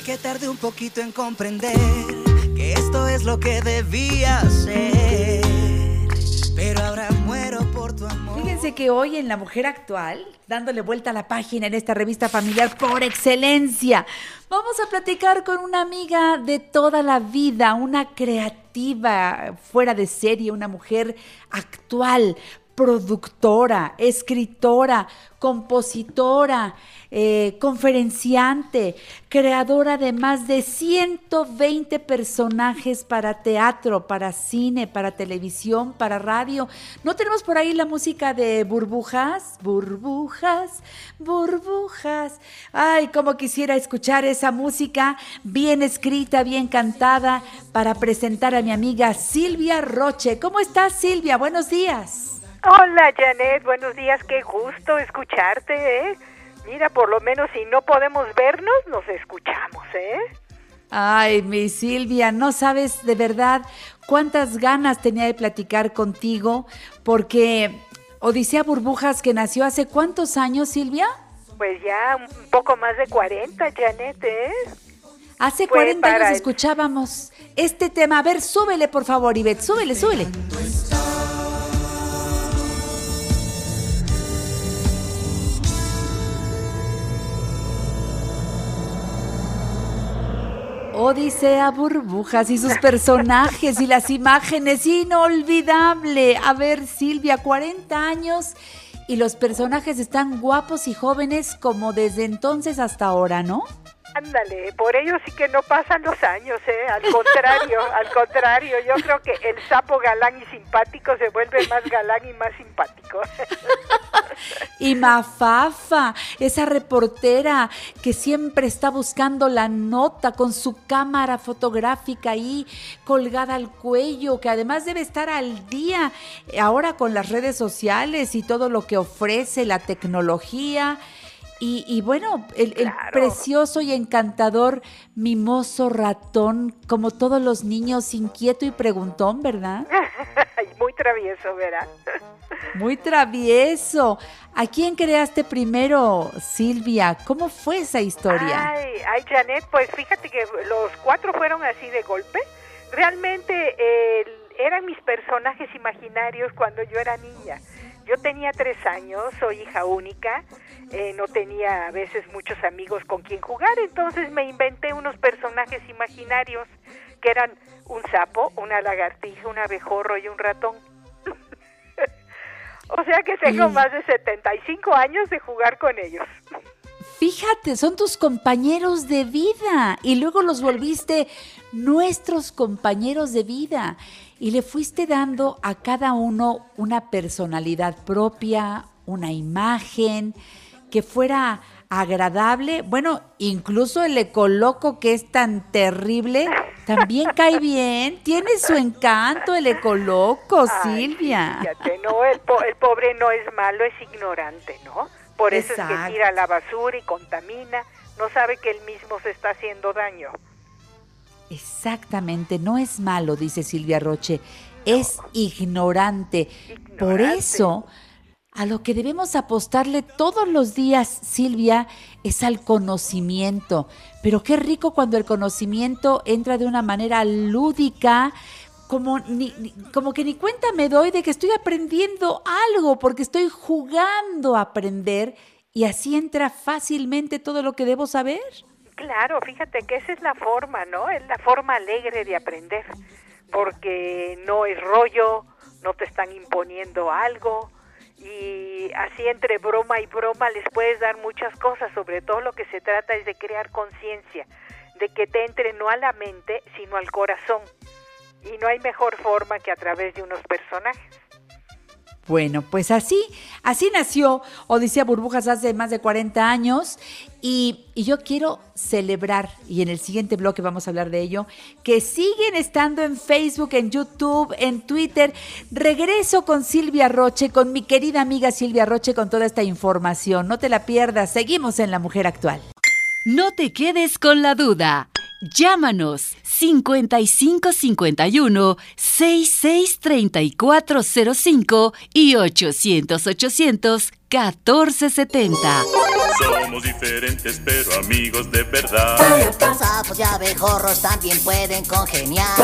que tardé un poquito en comprender que esto es lo que debía ser, pero ahora muero por tu amor. Fíjense que hoy en La Mujer Actual, dándole vuelta a la página en esta revista familiar por excelencia, vamos a platicar con una amiga de toda la vida, una creativa fuera de serie, una mujer actual, productora, escritora, compositora, eh, conferenciante, creadora de más de 120 personajes para teatro, para cine, para televisión, para radio. ¿No tenemos por ahí la música de burbujas? Burbujas, burbujas. Ay, cómo quisiera escuchar esa música bien escrita, bien cantada, para presentar a mi amiga Silvia Roche. ¿Cómo estás, Silvia? Buenos días. Hola Janet, buenos días, qué gusto escucharte, ¿eh? Mira, por lo menos si no podemos vernos, nos escuchamos, ¿eh? Ay, mi Silvia, no sabes de verdad cuántas ganas tenía de platicar contigo, porque Odisea Burbujas, que nació hace cuántos años, Silvia? Pues ya un poco más de 40, Janet, ¿eh? Hace 40 años escuchábamos este tema. A ver, súbele, por favor, Ivette, súbele, súbele. Odisea Burbujas y sus personajes y las imágenes, inolvidable. A ver, Silvia, 40 años y los personajes están guapos y jóvenes como desde entonces hasta ahora, ¿no? Ándale, por ello sí que no pasan los años, ¿eh? Al contrario, al contrario, yo creo que el sapo galán y simpático se vuelve más galán y más simpático. Y Mafafa, esa reportera que siempre está buscando la nota con su cámara fotográfica ahí colgada al cuello, que además debe estar al día ahora con las redes sociales y todo lo que ofrece la tecnología. Y, y bueno, el, el precioso y encantador mimoso ratón, como todos los niños, inquieto y preguntón, ¿verdad? Muy travieso, ¿verdad? Muy travieso. ¿A quién creaste primero, Silvia? ¿Cómo fue esa historia? Ay, ay, Janet, pues fíjate que los cuatro fueron así de golpe. Realmente eh, eran mis personajes imaginarios cuando yo era niña. Yo tenía tres años, soy hija única, eh, no tenía a veces muchos amigos con quien jugar, entonces me inventé unos personajes imaginarios que eran un sapo, una lagartija, un abejorro y un ratón. o sea que tengo más de 75 años de jugar con ellos. Fíjate, son tus compañeros de vida y luego los volviste nuestros compañeros de vida y le fuiste dando a cada uno una personalidad propia, una imagen que fuera agradable. Bueno, incluso el ecoloco que es tan terrible también cae bien, tiene su encanto el ecoloco, Silvia. Fíjate, no, el, po- el pobre no es malo, es ignorante, ¿no? Por eso es que tira la basura y contamina, no sabe que él mismo se está haciendo daño. Exactamente, no es malo, dice Silvia Roche, es ignorante. Por eso, a lo que debemos apostarle todos los días, Silvia, es al conocimiento. Pero qué rico cuando el conocimiento entra de una manera lúdica, como, ni- ni- como que ni cuenta me doy de que estoy aprendiendo algo, porque estoy jugando a aprender y así entra fácilmente todo lo que debo saber. Claro, fíjate que esa es la forma, ¿no? Es la forma alegre de aprender, porque no es rollo, no te están imponiendo algo y así entre broma y broma les puedes dar muchas cosas, sobre todo lo que se trata es de crear conciencia, de que te entre no a la mente, sino al corazón. Y no hay mejor forma que a través de unos personajes. Bueno, pues así, así nació Odisea Burbujas hace más de 40 años y, y yo quiero celebrar, y en el siguiente bloque vamos a hablar de ello, que siguen estando en Facebook, en YouTube, en Twitter. Regreso con Silvia Roche, con mi querida amiga Silvia Roche con toda esta información. No te la pierdas, seguimos en La Mujer Actual. No te quedes con la duda. Llámanos 5551 663405 y 800 800 1470. Somos diferentes pero amigos de verdad. Sapos y abejorros también pueden congeniar.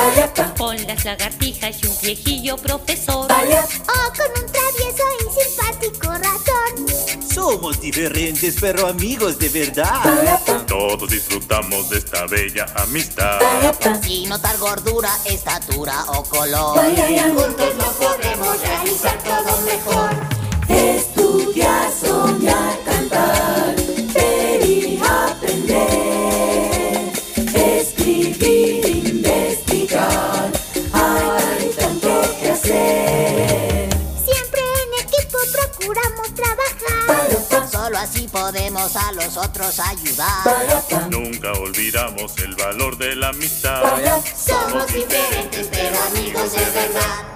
Con las lagartijas y un viejillo profesor. O con un travieso y simpático ratón. Somos diferentes pero amigos de verdad. Todos disfrutamos de esta bella amistad. Sin notar gordura, estatura o color. Juntos lo podemos realizar todo mejor. Estudiar, soñar, cantar, ver y aprender, escribir, investigar, hay tanto que hacer. Solo así podemos a los otros ayudar. Nunca olvidamos el valor de la amistad. Somos diferentes pero amigos de verdad.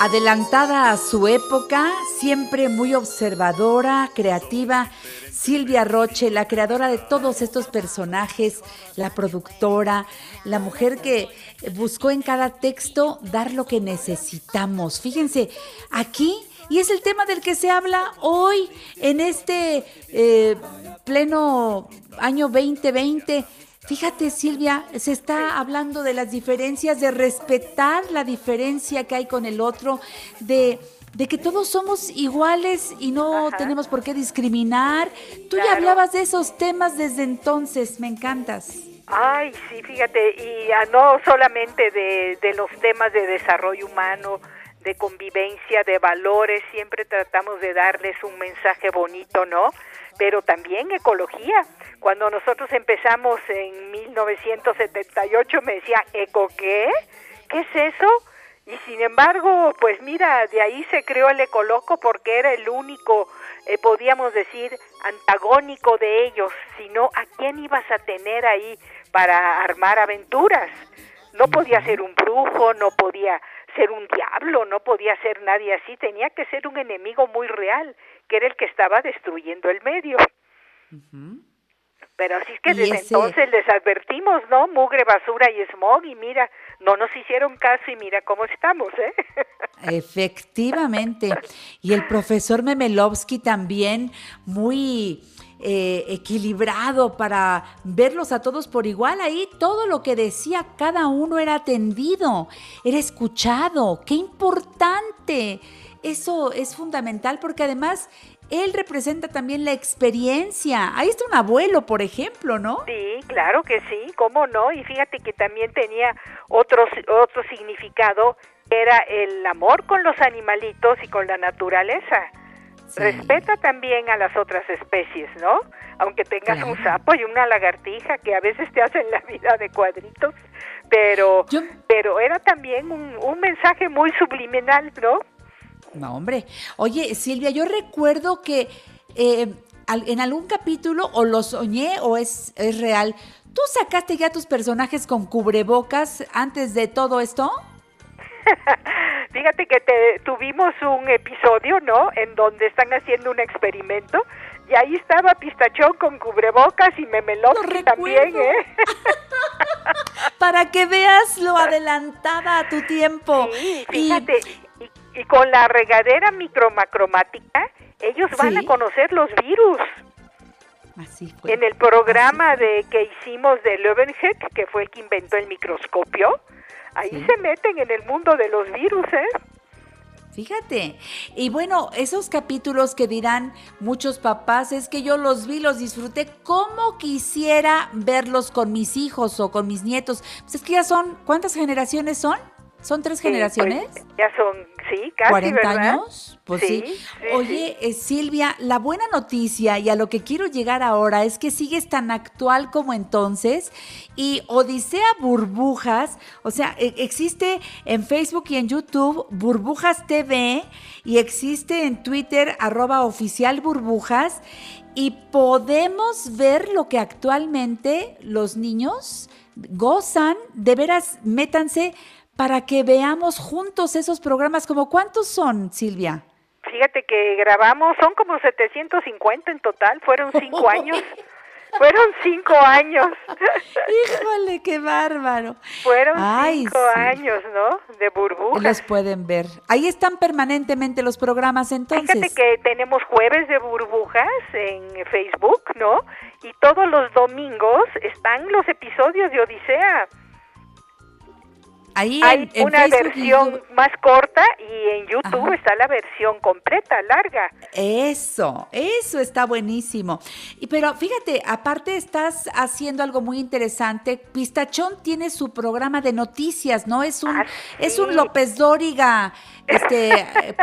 Adelantada a su época, siempre muy observadora, creativa, Silvia Roche, la creadora de todos estos personajes, la productora, la mujer que buscó en cada texto dar lo que necesitamos. Fíjense, aquí, y es el tema del que se habla hoy, en este eh, pleno año 2020. Fíjate, Silvia, se está hablando de las diferencias, de respetar la diferencia que hay con el otro, de, de que todos somos iguales y no tenemos por qué discriminar. Tú ya hablabas de esos temas desde entonces, me encantas. Ay, sí, fíjate, y no solamente de, de los temas de desarrollo humano, de convivencia, de valores, siempre tratamos de darles un mensaje bonito, ¿no? pero también ecología. Cuando nosotros empezamos en 1978 me decía, ¿eco qué? ¿Qué es eso? Y sin embargo, pues mira, de ahí se creó el Ecoloco porque era el único, eh, podíamos decir, antagónico de ellos, sino a quién ibas a tener ahí para armar aventuras. No podía ser un brujo, no podía ser un diablo, no podía ser nadie así, tenía que ser un enemigo muy real, que era el que estaba destruyendo el medio. Pero así es que desde entonces les advertimos, ¿no? Mugre, basura y smog, y mira, no nos hicieron caso y mira cómo estamos, ¿eh? Efectivamente. Y el profesor Memelovsky también muy eh, equilibrado para verlos a todos por igual. Ahí todo lo que decía cada uno era atendido, era escuchado. ¡Qué importante! Eso es fundamental porque además él representa también la experiencia. Ahí está un abuelo, por ejemplo, ¿no? Sí, claro que sí, cómo no. Y fíjate que también tenía otro, otro significado, era el amor con los animalitos y con la naturaleza. Respeta también a las otras especies, ¿no? Aunque tengas un sapo y una lagartija que a veces te hacen la vida de cuadritos, pero, pero era también un, un mensaje muy subliminal, ¿no? No, hombre. Oye, Silvia, yo recuerdo que eh, en algún capítulo, o lo soñé, o es, es real, ¿tú sacaste ya tus personajes con cubrebocas antes de todo esto? Fíjate que te, tuvimos un episodio, ¿no? En donde están haciendo un experimento y ahí estaba Pistachón con cubrebocas y Memelovsky también, ¿eh? Para que veas lo adelantada a tu tiempo. Sí, fíjate, y con la regadera micromacromática, ellos van a conocer los virus. Así En el programa de que hicimos de Leeuwenhoek, que fue el que inventó el microscopio, ahí se meten en el mundo de los virus, ¿eh? Fíjate. Y bueno, esos capítulos que dirán muchos papás es que yo los vi, los disfruté. ¿Cómo quisiera verlos con mis hijos o con mis nietos? Pues es que ya son, ¿cuántas generaciones son? ¿Son tres pues, generaciones? ya son, sí, casi, 40 ¿verdad? años, pues sí. Oye, eh, Silvia, la buena noticia y a lo que quiero llegar ahora es que sigues tan actual como entonces y Odisea Burbujas, o sea, e- existe en Facebook y en YouTube Burbujas TV y existe en Twitter arroba oficial burbujas y podemos ver lo que actualmente los niños gozan, de veras, métanse para que veamos juntos esos programas. ¿Como cuántos son, Silvia? Fíjate que grabamos, son como 750 en total, fueron cinco años. Fueron cinco años. Híjole, qué bárbaro. Fueron Ay, cinco sí. años, ¿no? De burbujas. Los pueden ver. Ahí están permanentemente los programas entonces. Fíjate que tenemos jueves de burbujas en Facebook, ¿no? Y todos los domingos están los episodios de Odisea. Ahí Hay en- en una Facebook versión YouTube. más corta y en YouTube está la versión completa, larga. Eso, eso está buenísimo. Y pero fíjate, aparte estás haciendo algo muy interesante. Pistachón tiene su programa de noticias, ¿no? Es Ah, un es un López Dóriga este eh,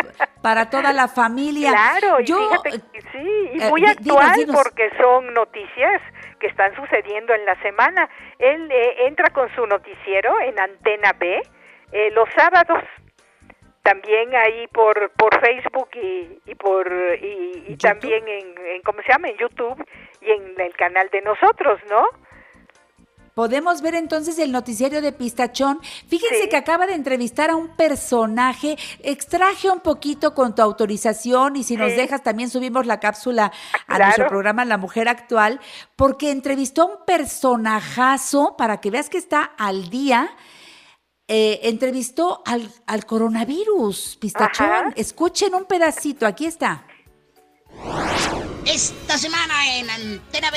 para toda la familia. Claro, y Yo fíjate que sí, y eh, muy di- actual dinos, dinos. porque son noticias que están sucediendo en la semana. Él eh, entra con su noticiero en Antena B eh, los sábados, también ahí por por Facebook y, y por y, y también en, en cómo se llama en YouTube y en el canal de nosotros, ¿no? Podemos ver entonces el noticiario de Pistachón. Fíjense que acaba de entrevistar a un personaje. Extraje un poquito con tu autorización y si nos dejas también subimos la cápsula a Claro. nuestro programa La Mujer Actual, porque entrevistó a un personajazo para que veas que está al día. Eh, entrevistó al, al coronavirus, Pistachón. Ajá. Escuchen un pedacito, aquí está. Esta semana en Antena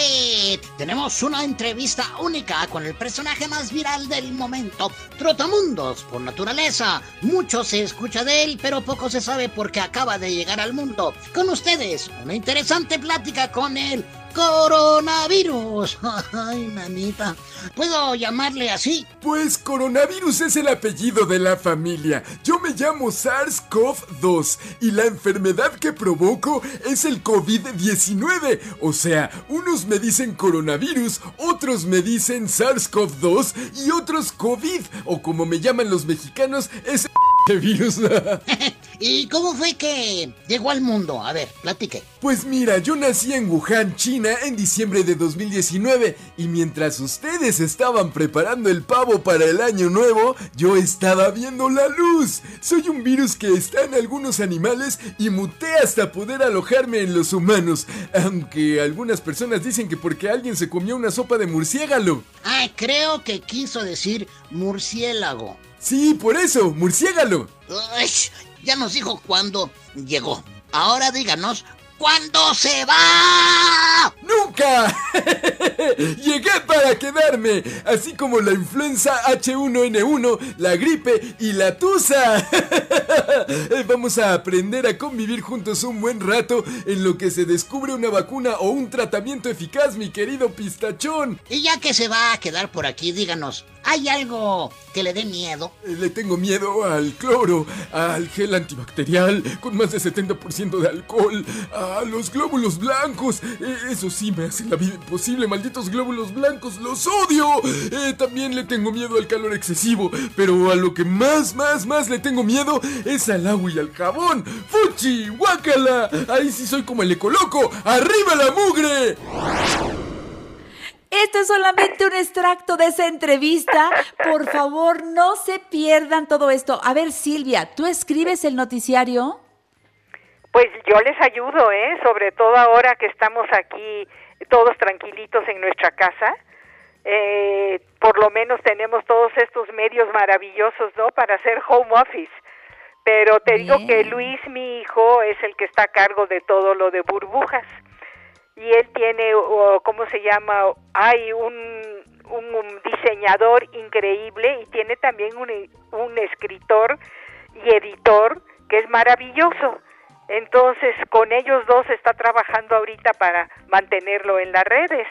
tenemos una entrevista única con el personaje más viral del momento, Trotamundos por naturaleza. Mucho se escucha de él, pero poco se sabe porque acaba de llegar al mundo. Con ustedes, una interesante plática con el coronavirus. Ay, mamita. ¿Puedo llamarle así? Pues coronavirus es el apellido de la familia. Yo me llamo SARS-CoV-2 y la enfermedad que provoco es el COVID-19. O sea, unos me dicen coronavirus, otros me dicen SARS-CoV-2 y otros COVID. O como me llaman los mexicanos, es virus. ¿Y cómo fue que llegó al mundo? A ver, platique. Pues mira, yo nací en Wuhan, China, en diciembre de 2019 y mientras ustedes estaban preparando el pavo para el año nuevo, yo estaba viendo la luz. Soy un virus que está en algunos animales y muté hasta poder alojarme en los humanos, aunque algunas personas dicen que porque alguien se comió una sopa de murciélago. Ah, creo que quiso decir murciélago. Sí, por eso, murciélago. Uy, ya nos dijo cuándo llegó. Ahora díganos, ¿cuándo se va? ¡Nunca! Llegué para quedarme, así como la influenza H1N1, la gripe y la tusa. Vamos a aprender a convivir juntos un buen rato en lo que se descubre una vacuna o un tratamiento eficaz, mi querido pistachón. Y ya que se va a quedar por aquí, díganos, ¿hay algo que le dé miedo? Le tengo miedo al cloro, al gel antibacterial con más de 70% de alcohol, a los glóbulos blancos. Eh, Eso sí me hace la vida imposible, malditos glóbulos blancos, los odio. Eh, también le tengo miedo al calor excesivo, pero a lo que más, más, más le tengo miedo es al agua y al jabón. ¡Fuchi! ¡Guácala! Ahí sí soy como el ecoloco. ¡Arriba la mugre! Esto es solamente un extracto de esa entrevista. Por favor, no se pierdan todo esto. A ver, Silvia, ¿tú escribes el noticiario? Pues yo les ayudo, ¿eh? Sobre todo ahora que estamos aquí todos tranquilitos en nuestra casa. Eh, por lo menos tenemos todos estos medios maravillosos, ¿no? Para hacer home office. Pero te digo que Luis, mi hijo, es el que está a cargo de todo lo de burbujas. Y él tiene, o, ¿cómo se llama? Hay un, un, un diseñador increíble y tiene también un, un escritor y editor que es maravilloso. Entonces, con ellos dos está trabajando ahorita para mantenerlo en las redes.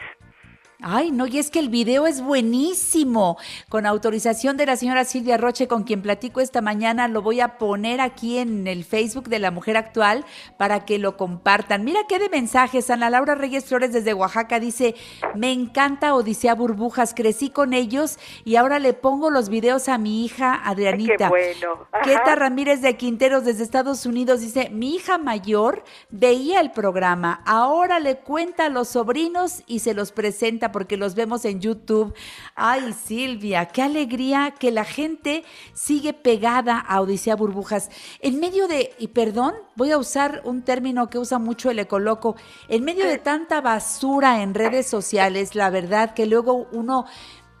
Ay, no, y es que el video es buenísimo. Con autorización de la señora Silvia Roche, con quien platico esta mañana, lo voy a poner aquí en el Facebook de la Mujer Actual para que lo compartan. Mira qué de mensajes. Ana Laura Reyes Flores desde Oaxaca dice, me encanta Odisea Burbujas, crecí con ellos y ahora le pongo los videos a mi hija Adrianita. Qué bueno. Ajá. Ramírez de Quinteros desde Estados Unidos dice, mi hija mayor veía el programa, ahora le cuenta a los sobrinos y se los presenta porque los vemos en YouTube. Ay, Silvia, qué alegría que la gente sigue pegada a Odisea Burbujas. En medio de, y perdón, voy a usar un término que usa mucho el ecoloco, en medio de tanta basura en redes sociales, la verdad que luego uno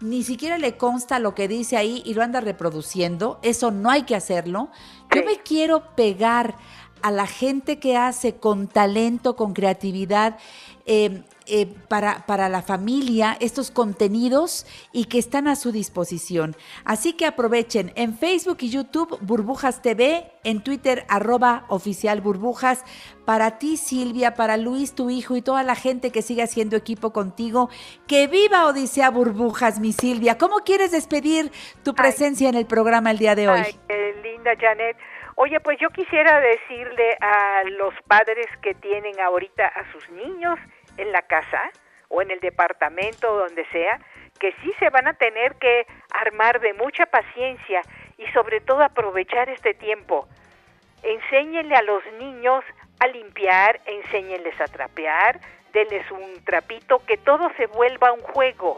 ni siquiera le consta lo que dice ahí y lo anda reproduciendo, eso no hay que hacerlo. Yo me quiero pegar a la gente que hace con talento, con creatividad, eh, eh, para, para la familia estos contenidos y que están a su disposición. Así que aprovechen en Facebook y YouTube Burbujas TV, en Twitter arroba oficial burbujas. Para ti Silvia, para Luis, tu hijo y toda la gente que sigue haciendo equipo contigo, que viva Odisea Burbujas, mi Silvia. ¿Cómo quieres despedir tu presencia en el programa el día de hoy? Ay, qué linda Janet. Oye, pues yo quisiera decirle a los padres que tienen ahorita a sus niños en la casa o en el departamento donde sea, que sí se van a tener que armar de mucha paciencia y sobre todo aprovechar este tiempo. Enséñenle a los niños a limpiar, enséñenles a trapear, denles un trapito, que todo se vuelva un juego.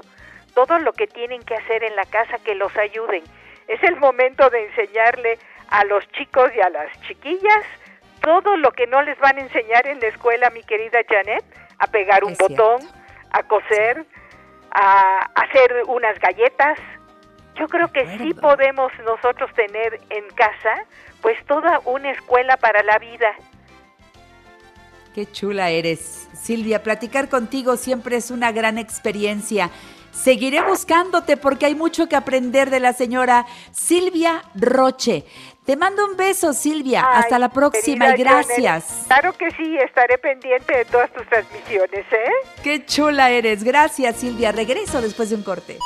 Todo lo que tienen que hacer en la casa que los ayuden. Es el momento de enseñarle a los chicos y a las chiquillas todo lo que no les van a enseñar en la escuela, mi querida Janet, a pegar un Es botón, a coser, a hacer unas galletas. Yo creo que sí podemos nosotros tener en casa pues toda una escuela para la vida. Qué chula eres, Silvia. Platicar contigo siempre es una gran experiencia. Seguiré buscándote porque hay mucho que aprender de la señora Silvia Roche. Te mando un beso, Silvia. Hasta la próxima y Janet, gracias. claro que sí, estaré pendiente de todas tus transmisiones, ¿eh? Qué chula eres. Gracias, Silvia. Regreso después de un corte.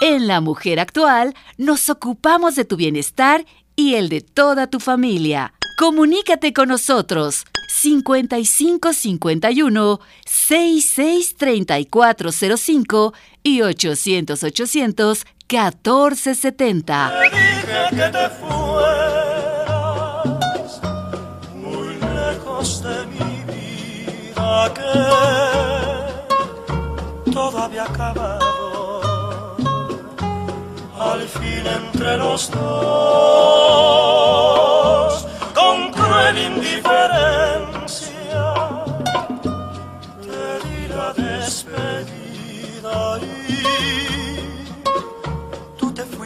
En La Mujer Actual nos ocupamos de tu bienestar y el de toda tu familia. Comunícate con nosotros 5551 663405 y 800 800 1470. dije que te fueras muy lejos de mi vida que todo había acabado al fin entre los dos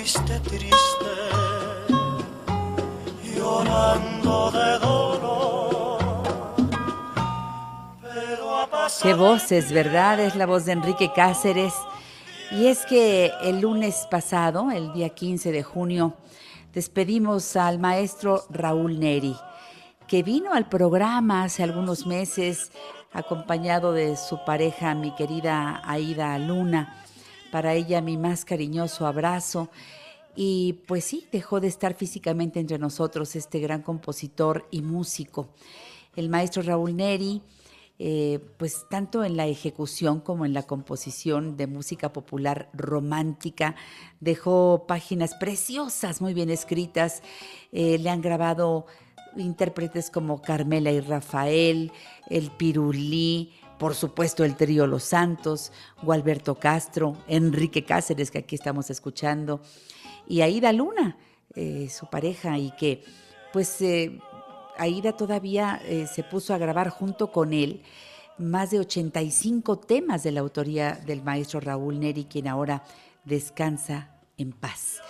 fuiste triste llorando de dolor. Qué voz es, ¿verdad? Es la voz de Enrique Cáceres. Y es que el lunes pasado, el día 15 de junio, despedimos al maestro Raúl Neri, que vino al programa hace algunos meses acompañado de su pareja, mi querida Aida Luna. Para ella mi más cariñoso abrazo. Y pues sí, dejó de estar físicamente entre nosotros este gran compositor y músico. El maestro Raúl Neri, eh, pues tanto en la ejecución como en la composición de música popular romántica, dejó páginas preciosas, muy bien escritas. Eh, le han grabado intérpretes como Carmela y Rafael, el Pirulí, por supuesto el trío Los Santos, Gualberto Castro, Enrique Cáceres, que aquí estamos escuchando, y Aida Luna, eh, su pareja, y que pues eh, Aida todavía eh, se puso a grabar junto con él más de 85 temas de la autoría del maestro Raúl Neri, quien ahora descansa en paz.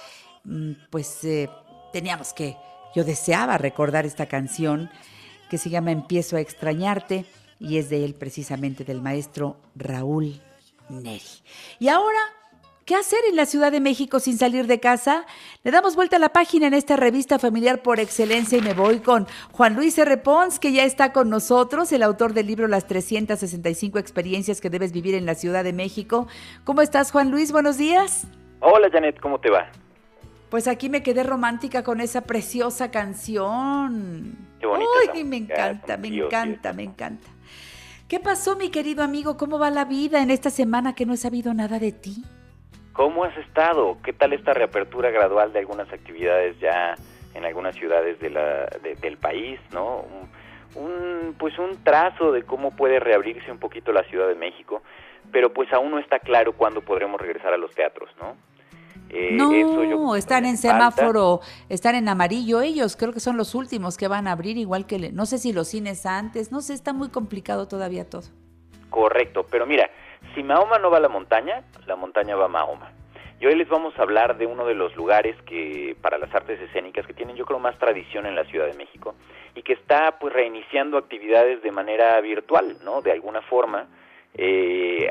Mm, Pues eh, teníamos que, yo deseaba recordar esta canción que se llama Empiezo a extrañarte y es de él precisamente del maestro Raúl Neri. Y ahora, ¿qué hacer en la Ciudad de México sin salir de casa? Le damos vuelta a la página en esta revista familiar por excelencia y me voy con Juan Luis R. Pons, que ya está con nosotros, el autor del libro Las 365 experiencias que debes vivir en la Ciudad de México. ¿Cómo estás, Juan Luis? Buenos días. Hola Janet, ¿cómo te va? Pues aquí me quedé romántica con esa preciosa canción. Qué bonita Uy, me encanta, me encanta, me encanta. ¿Qué pasó, mi querido amigo? ¿Cómo va la vida en esta semana que no he sabido nada de ti? ¿Cómo has estado? ¿Qué tal esta reapertura gradual de algunas actividades ya en algunas ciudades de la, de- del país, no? Un, un, pues un trazo de cómo puede reabrirse un poquito la Ciudad de México, pero pues aún no está claro cuándo podremos regresar a los teatros, ¿no? Eh, no, eso yo- están en falta. semáforo, están en amarillo ellos, creo que son los últimos que van a abrir, igual que, no sé si los cines antes, no sé, está muy complicado todavía todo. Correcto, pero mira, si Mahoma no va a la montaña, la montaña va a Mahoma. Y hoy les vamos a hablar de uno de los lugares que para las artes escénicas que tienen yo creo más tradición en la Ciudad de México y que está pues reiniciando actividades de manera virtual, ¿no? De alguna forma. Eh,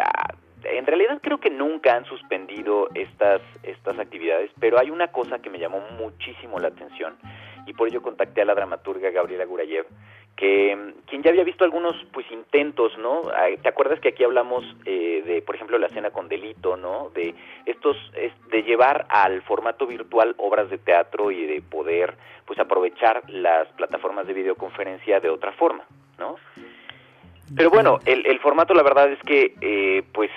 en realidad creo que nunca han suspendido estas, estas actividades, pero hay una cosa que me llamó muchísimo la atención y por ello contacté a la dramaturga Gabriela Gurayev, que quien ya había visto algunos pues intentos, ¿no? Ah, ¿Te acuerdas que aquí hablamos eh, de, por ejemplo, la cena con delito, ¿no? De estos, es- de llevar al formato virtual obras de teatro y de poder pues aprovechar las plataformas de videoconferencia de otra forma, ¿no? Pero bueno, el, el formato la verdad es que eh, pues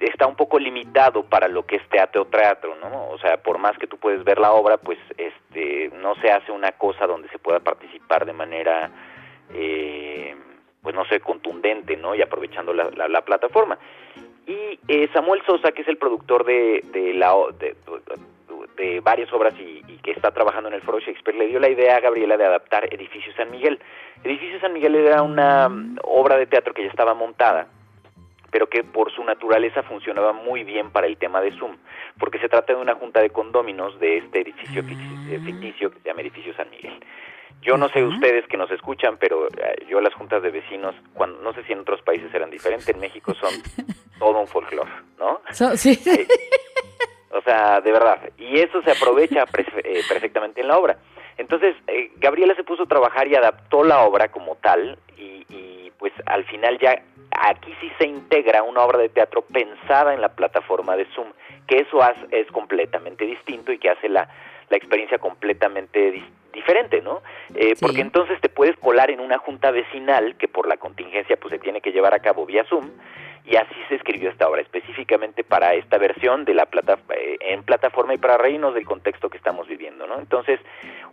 está un poco limitado para lo que es teatro teatro, ¿no? O sea, por más que tú puedes ver la obra, pues este no se hace una cosa donde se pueda participar de manera eh, pues no sé, contundente, ¿no? Y aprovechando la, la- la plataforma. Y eh, Samuel Sosa, que es el productor de, de la de, de varias obras y, y que está trabajando en el Foro Shakespeare, le dio la idea a Gabriela de adaptar Edificio San Miguel. Edificio San Miguel era una mm, obra de teatro que ya estaba montada, pero que por su naturaleza funcionaba muy bien para el tema de Zoom, porque se trata de una junta de condóminos de este edificio fic- eh, ficticio que se llama Edificio San Miguel. Yo no sé ustedes que nos escuchan, pero eh, yo las juntas de vecinos, cuando, no sé si en otros países eran diferentes, en México son todo un folclore, ¿no? So- sí. O sea, de verdad. Y eso se aprovecha eh, perfectamente en la obra. Entonces, eh, Gabriela se puso a trabajar y adaptó la obra como tal y, y, pues al final ya aquí sí se integra una obra de teatro pensada en la plataforma de Zoom, que eso es completamente distinto y que hace la, la experiencia completamente diferente, ¿no? Eh, Porque entonces te puedes colar en una junta vecinal que por la contingencia pues se tiene que llevar a cabo vía Zoom y así se escribió esta obra específicamente para esta versión de la plata eh, en plataforma y para reírnos del contexto que estamos viviendo, ¿no? Entonces,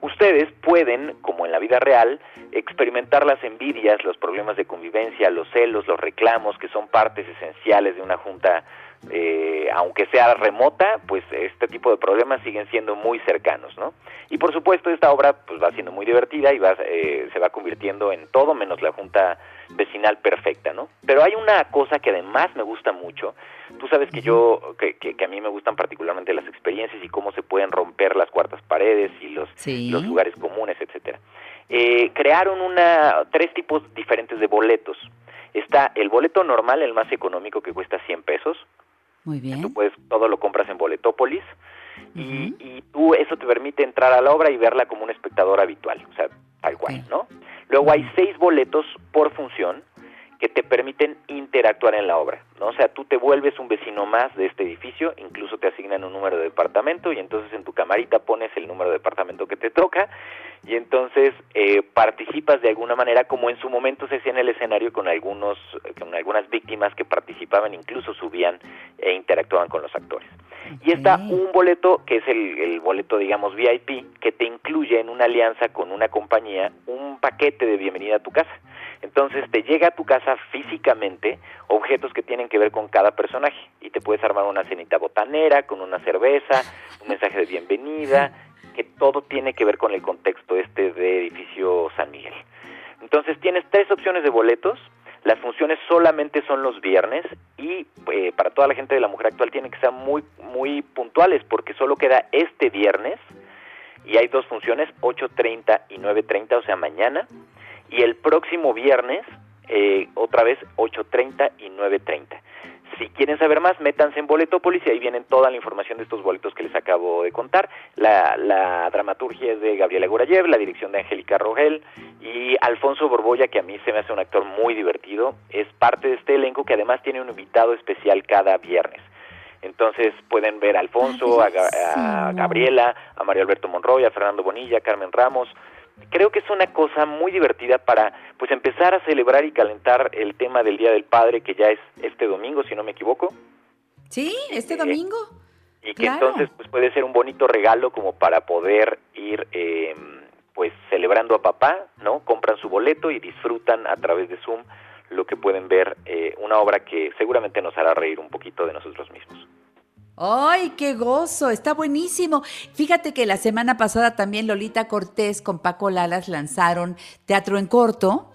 ustedes pueden, como en la vida real, experimentar las envidias, los problemas de convivencia, los celos, los reclamos, que son partes esenciales de una junta, eh, aunque sea remota, pues este tipo de problemas siguen siendo muy cercanos, ¿no? Y por supuesto esta obra pues va siendo muy divertida y va, eh, se va convirtiendo en todo menos la junta vecinal perfecta, ¿no? Pero hay una cosa que además me gusta mucho. Tú sabes que yo, que, que, que a mí me gustan particularmente las experiencias y cómo se pueden romper las cuartas paredes y los, Sí. los lugares comunes, etcétera. Eh, crearon una tres tipos diferentes de boletos. Está el boleto normal, el más económico que cuesta 100 pesos. Muy bien. Tú puedes, todo lo compras en Boletópolis y, y tú eso te permite entrar a la obra y verla como un espectador habitual, o sea, tal cual, ¿no? Luego hay seis boletos por función que te permiten interactuar en la obra, ¿no? O sea, tú te vuelves un vecino más de este edificio, incluso te asignan un número de departamento y entonces en tu camarita pones el número de departamento que te toca y entonces eh, participas de alguna manera como en su momento se hacía en el escenario con algunos con algunas víctimas que participaban, incluso subían e interactuaban con los actores. Y está un boleto que es el, el boleto, digamos, VIP, que te incluye en una alianza con una compañía un paquete de bienvenida a tu casa. Entonces te llega a tu casa físicamente objetos que tienen que ver con cada personaje y te puedes armar una cenita botanera con una cerveza, un mensaje de bienvenida, que todo tiene que ver con el contexto este de edificio San Miguel. Entonces tienes tres opciones de boletos. Las funciones solamente son los viernes y eh, para toda la gente de la mujer actual tienen que ser muy muy puntuales porque solo queda este viernes y hay dos funciones, 8.30 y 9.30, o sea, mañana. Y el próximo viernes, eh, otra vez, 8.30 y 9.30. Si quieren saber más, métanse en Boletópolis y ahí vienen toda la información de estos boletos que les acabo de contar. La, la dramaturgia es de Gabriela Gorayev, la dirección de Angélica Rogel y Alfonso Borbolla, que a mí se me hace un actor muy divertido, es parte de este elenco que además tiene un invitado especial cada viernes. Entonces pueden ver a Alfonso, a, Ga- a Gabriela, a Mario Alberto Monroy, a Fernando Bonilla, a Carmen Ramos. Creo que es una cosa muy divertida para pues empezar a celebrar y calentar el tema del Día del Padre que ya es este domingo, si no me equivoco, Sí, este domingo. y que Claro. entonces pues puede ser un bonito regalo como para poder ir eh, pues celebrando a papá, ¿no? Compran su boleto y disfrutan a través de Zoom lo que pueden ver, eh, una obra que seguramente nos hará reír un poquito de nosotros mismos. ¡Ay, qué gozo! Está buenísimo. Fíjate que la semana pasada también Lolita Cortés con Paco Lalas lanzaron Teatro en Corto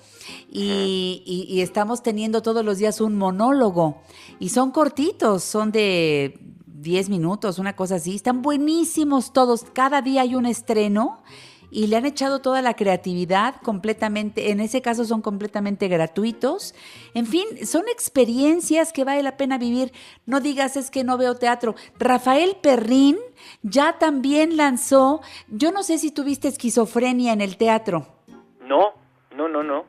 y, y- y estamos teniendo todos los días un monólogo. Y son cortitos, son de 10 minutos, una cosa así. Están buenísimos todos. Cada día hay un estreno y le han echado toda la creatividad completamente, en ese caso son completamente gratuitos. En fin, son experiencias que vale la pena vivir. No digas es que no veo teatro. Rafael Perrín ya también lanzó, yo no sé si tuviste esquizofrenia en el teatro. No, no, no, no.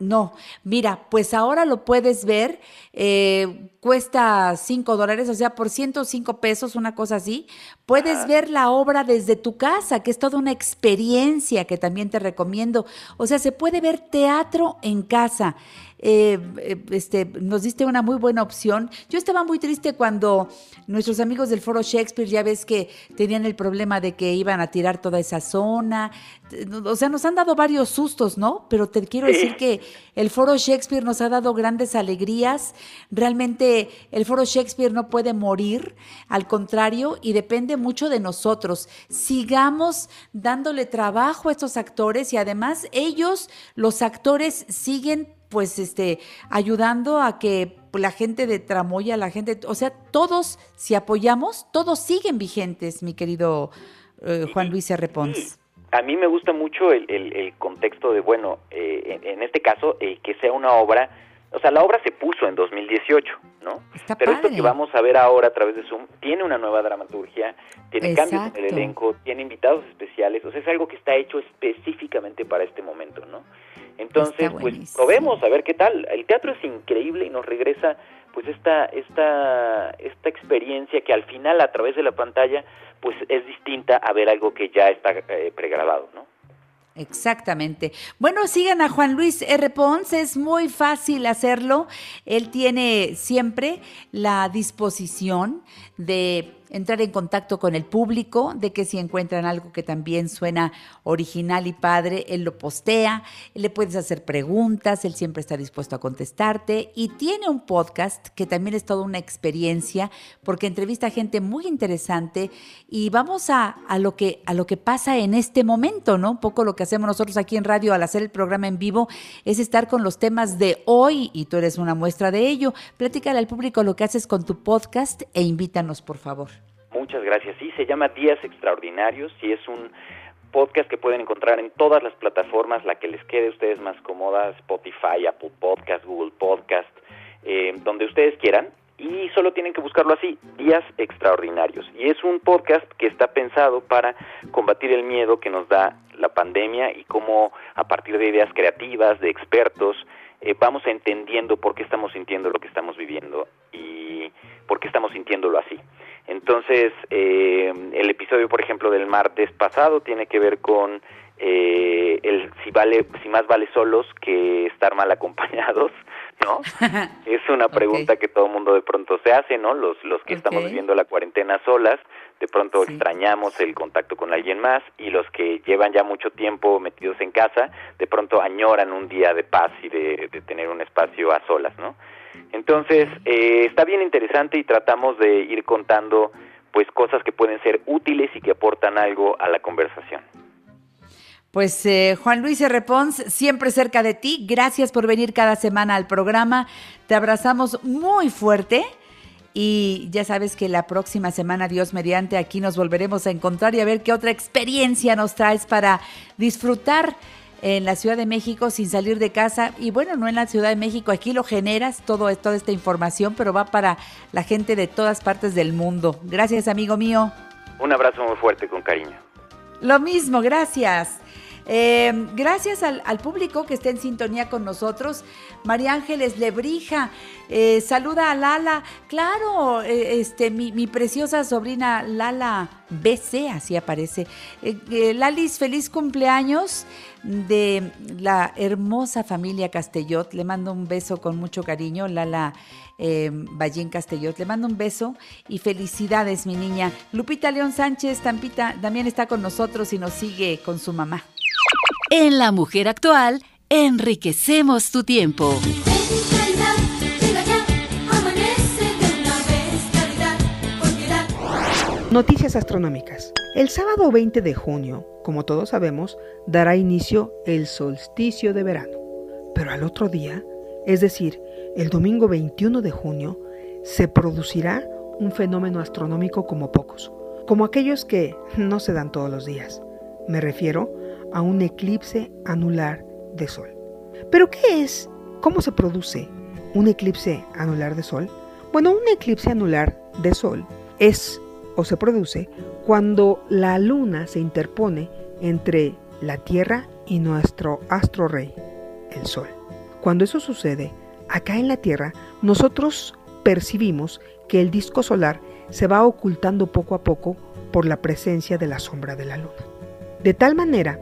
No, mira, pues ahora lo puedes ver, eh, cuesta 5 dólares, o sea, por 105 pesos, una cosa así. Puedes ver la obra desde tu casa, que es toda una experiencia que también te recomiendo. O sea, se puede ver teatro en casa. Eh, eh, este, nos diste una muy buena opción. Yo estaba muy triste cuando nuestros amigos del Foro Shakespeare, ya ves que tenían el problema de que iban a tirar toda esa zona. O sea, nos han dado varios sustos, ¿no? Pero te quiero decir que el Foro Shakespeare nos ha dado grandes alegrías. Realmente el Foro Shakespeare no puede morir, al contrario, y depende mucho de nosotros. Sigamos dándole trabajo a estos actores y además ellos, los actores, siguen pues este ayudando a que la gente de Tramoya, la gente, o sea, todos si apoyamos, todos siguen vigentes, mi querido eh, Juan Luis R. Pons. A mí me gusta mucho el, el- el contexto de, bueno, eh, en, en este caso, eh, que sea una obra o sea, la obra se puso en 2018, ¿no? Pero esto que vamos a ver ahora a través de Zoom tiene una nueva dramaturgia, tiene cambios en el elenco, tiene invitados especiales, o sea, es algo que está hecho específicamente para este momento, ¿no? Entonces, pues probemos a ver qué tal. El teatro es increíble y nos regresa pues esta esta esta experiencia que al final a través de la pantalla pues es distinta a ver algo que ya está eh, pregrabado, ¿no? Exactamente. Bueno, sigan a Juan Luis R. Pons, es muy fácil hacerlo. Él tiene siempre la disposición de entrar en contacto con el público, de que si encuentran algo que también suena original y padre, él lo postea, le puedes hacer preguntas, él siempre está dispuesto a contestarte y tiene un podcast que también es toda una experiencia porque entrevista a gente muy interesante y vamos a, a, lo, que, a lo que pasa en este momento, ¿no? Un poco lo que hacemos nosotros aquí en radio al hacer el programa en vivo es estar con los temas de hoy y tú eres una muestra de ello. Platícale al público lo que haces con tu podcast e invítanos, por favor. Muchas gracias. Sí, se llama Días Extraordinarios y es un podcast que pueden encontrar en todas las plataformas, la que les quede a ustedes más cómoda, Spotify, Apple Podcast, Google Podcast, eh, donde ustedes quieran. Y solo tienen que buscarlo así, Días Extraordinarios. Y es un podcast que está pensado para combatir el miedo que nos da la pandemia y cómo a partir de ideas creativas, de expertos, eh, vamos entendiendo por qué estamos sintiendo lo que estamos viviendo y por qué estamos sintiéndolo así. Entonces, eh, el episodio, por ejemplo, del martes pasado tiene que ver con eh, el si vale, si más vale solos que estar mal acompañados, ¿no? es una pregunta que todo mundo de pronto se hace, ¿no? Los, los que estamos viviendo la cuarentena solas, de pronto extrañamos el contacto con alguien más y los que llevan ya mucho tiempo metidos en casa, de pronto añoran un día de paz y de, de tener un espacio a solas, ¿no? Entonces, eh, está bien interesante y tratamos de ir contando pues cosas que pueden ser útiles y que aportan algo a la conversación. Pues eh, Juan Luis R. Pons, siempre cerca de ti, gracias por venir cada semana al programa, te abrazamos muy fuerte y ya sabes que la próxima semana, Dios mediante, aquí nos volveremos a encontrar y a ver qué otra experiencia nos traes para disfrutar en la Ciudad de México sin salir de casa. Y bueno, no en la Ciudad de México, aquí lo generas, todo, toda esta información, pero va para la gente de todas partes del mundo. Gracias, amigo mío. Un abrazo muy fuerte, con cariño. Lo mismo, gracias. Eh, gracias al, público que está en sintonía con nosotros. María Ángeles Lebrija, eh, saluda a Lala. Claro, eh, este, mi, preciosa sobrina Lala BC, así aparece. Lalis, feliz cumpleaños de la hermosa familia Castellot. Le mando un beso con mucho cariño, Lala eh, Ballín Castellot. Le mando un beso y felicidades, mi niña. Lupita León Sánchez, Tampita, también está con nosotros y nos sigue con su mamá. En La Mujer Actual, enriquecemos tu tiempo. Noticias astronómicas. El sábado 20 de junio, como todos sabemos, dará inicio el solsticio de verano. Pero al otro día, es decir, el domingo 21 de junio, se producirá un fenómeno astronómico como pocos, como aquellos que no se dan todos los días. Me refiero a un eclipse anular de Sol. ¿Pero qué es? ¿Cómo se produce un eclipse anular de Sol? Bueno, un eclipse anular de Sol es o se produce cuando la luna se interpone entre la Tierra y nuestro astro rey, el Sol. Cuando eso sucede, acá en la Tierra, nosotros percibimos que el disco solar se va ocultando poco a poco por la presencia de la sombra de la luna. De tal manera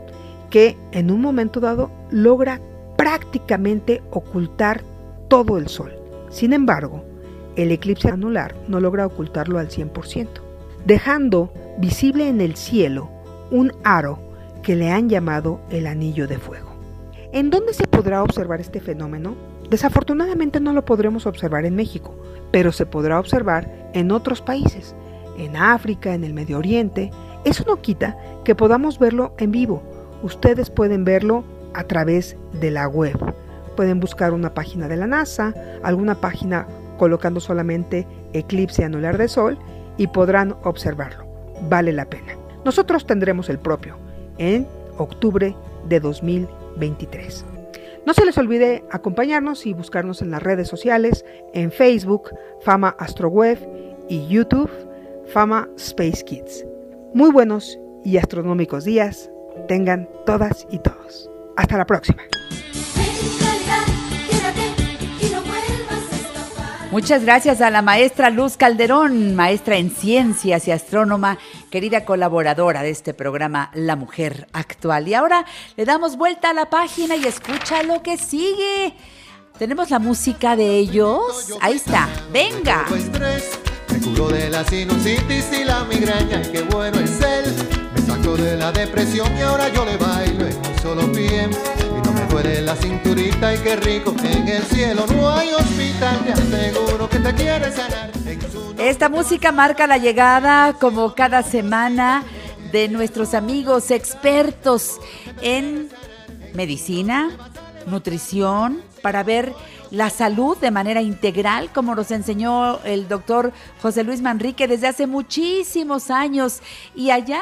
que en un momento dado logra prácticamente ocultar todo el sol. Sin embargo, el eclipse anular no logra ocultarlo al 100%, dejando visible en el cielo un aro que le han llamado el anillo de fuego. ¿En dónde se podrá observar este fenómeno? Desafortunadamente no lo podremos observar en México, pero se podrá observar en otros países, en África, en el Medio Oriente. Eso no quita que podamos verlo en vivo, ustedes pueden verlo a través de la web. Pueden buscar una página de la NASA, alguna página colocando solamente eclipse anular de sol y podrán observarlo. Vale la pena. Nosotros tendremos el propio en octubre de 2023. No se les olvide acompañarnos y buscarnos en las redes sociales, en Facebook, Fama Astroweb y YouTube, Fama Space Kids. Muy buenos y astronómicos días tengan todas y todos. Hasta la próxima. Muchas gracias a la maestra Luz Calderón, maestra en ciencias y astrónoma, querida colaboradora de este programa La Mujer Actual. Y ahora le damos vuelta a la página y escucha lo que sigue. Tenemos la música de ellos. Ahí está. Venga. Me curó de la sinusitis y la migraña, qué bueno es él. Me de la depresión y ahora yo le bailo en un solo. Esta música marca la llegada, como cada semana, de nuestros amigos expertos en medicina, nutrición, para ver la salud de manera integral, como nos enseñó el doctor José Luis Manrique desde hace muchísimos años. Y allá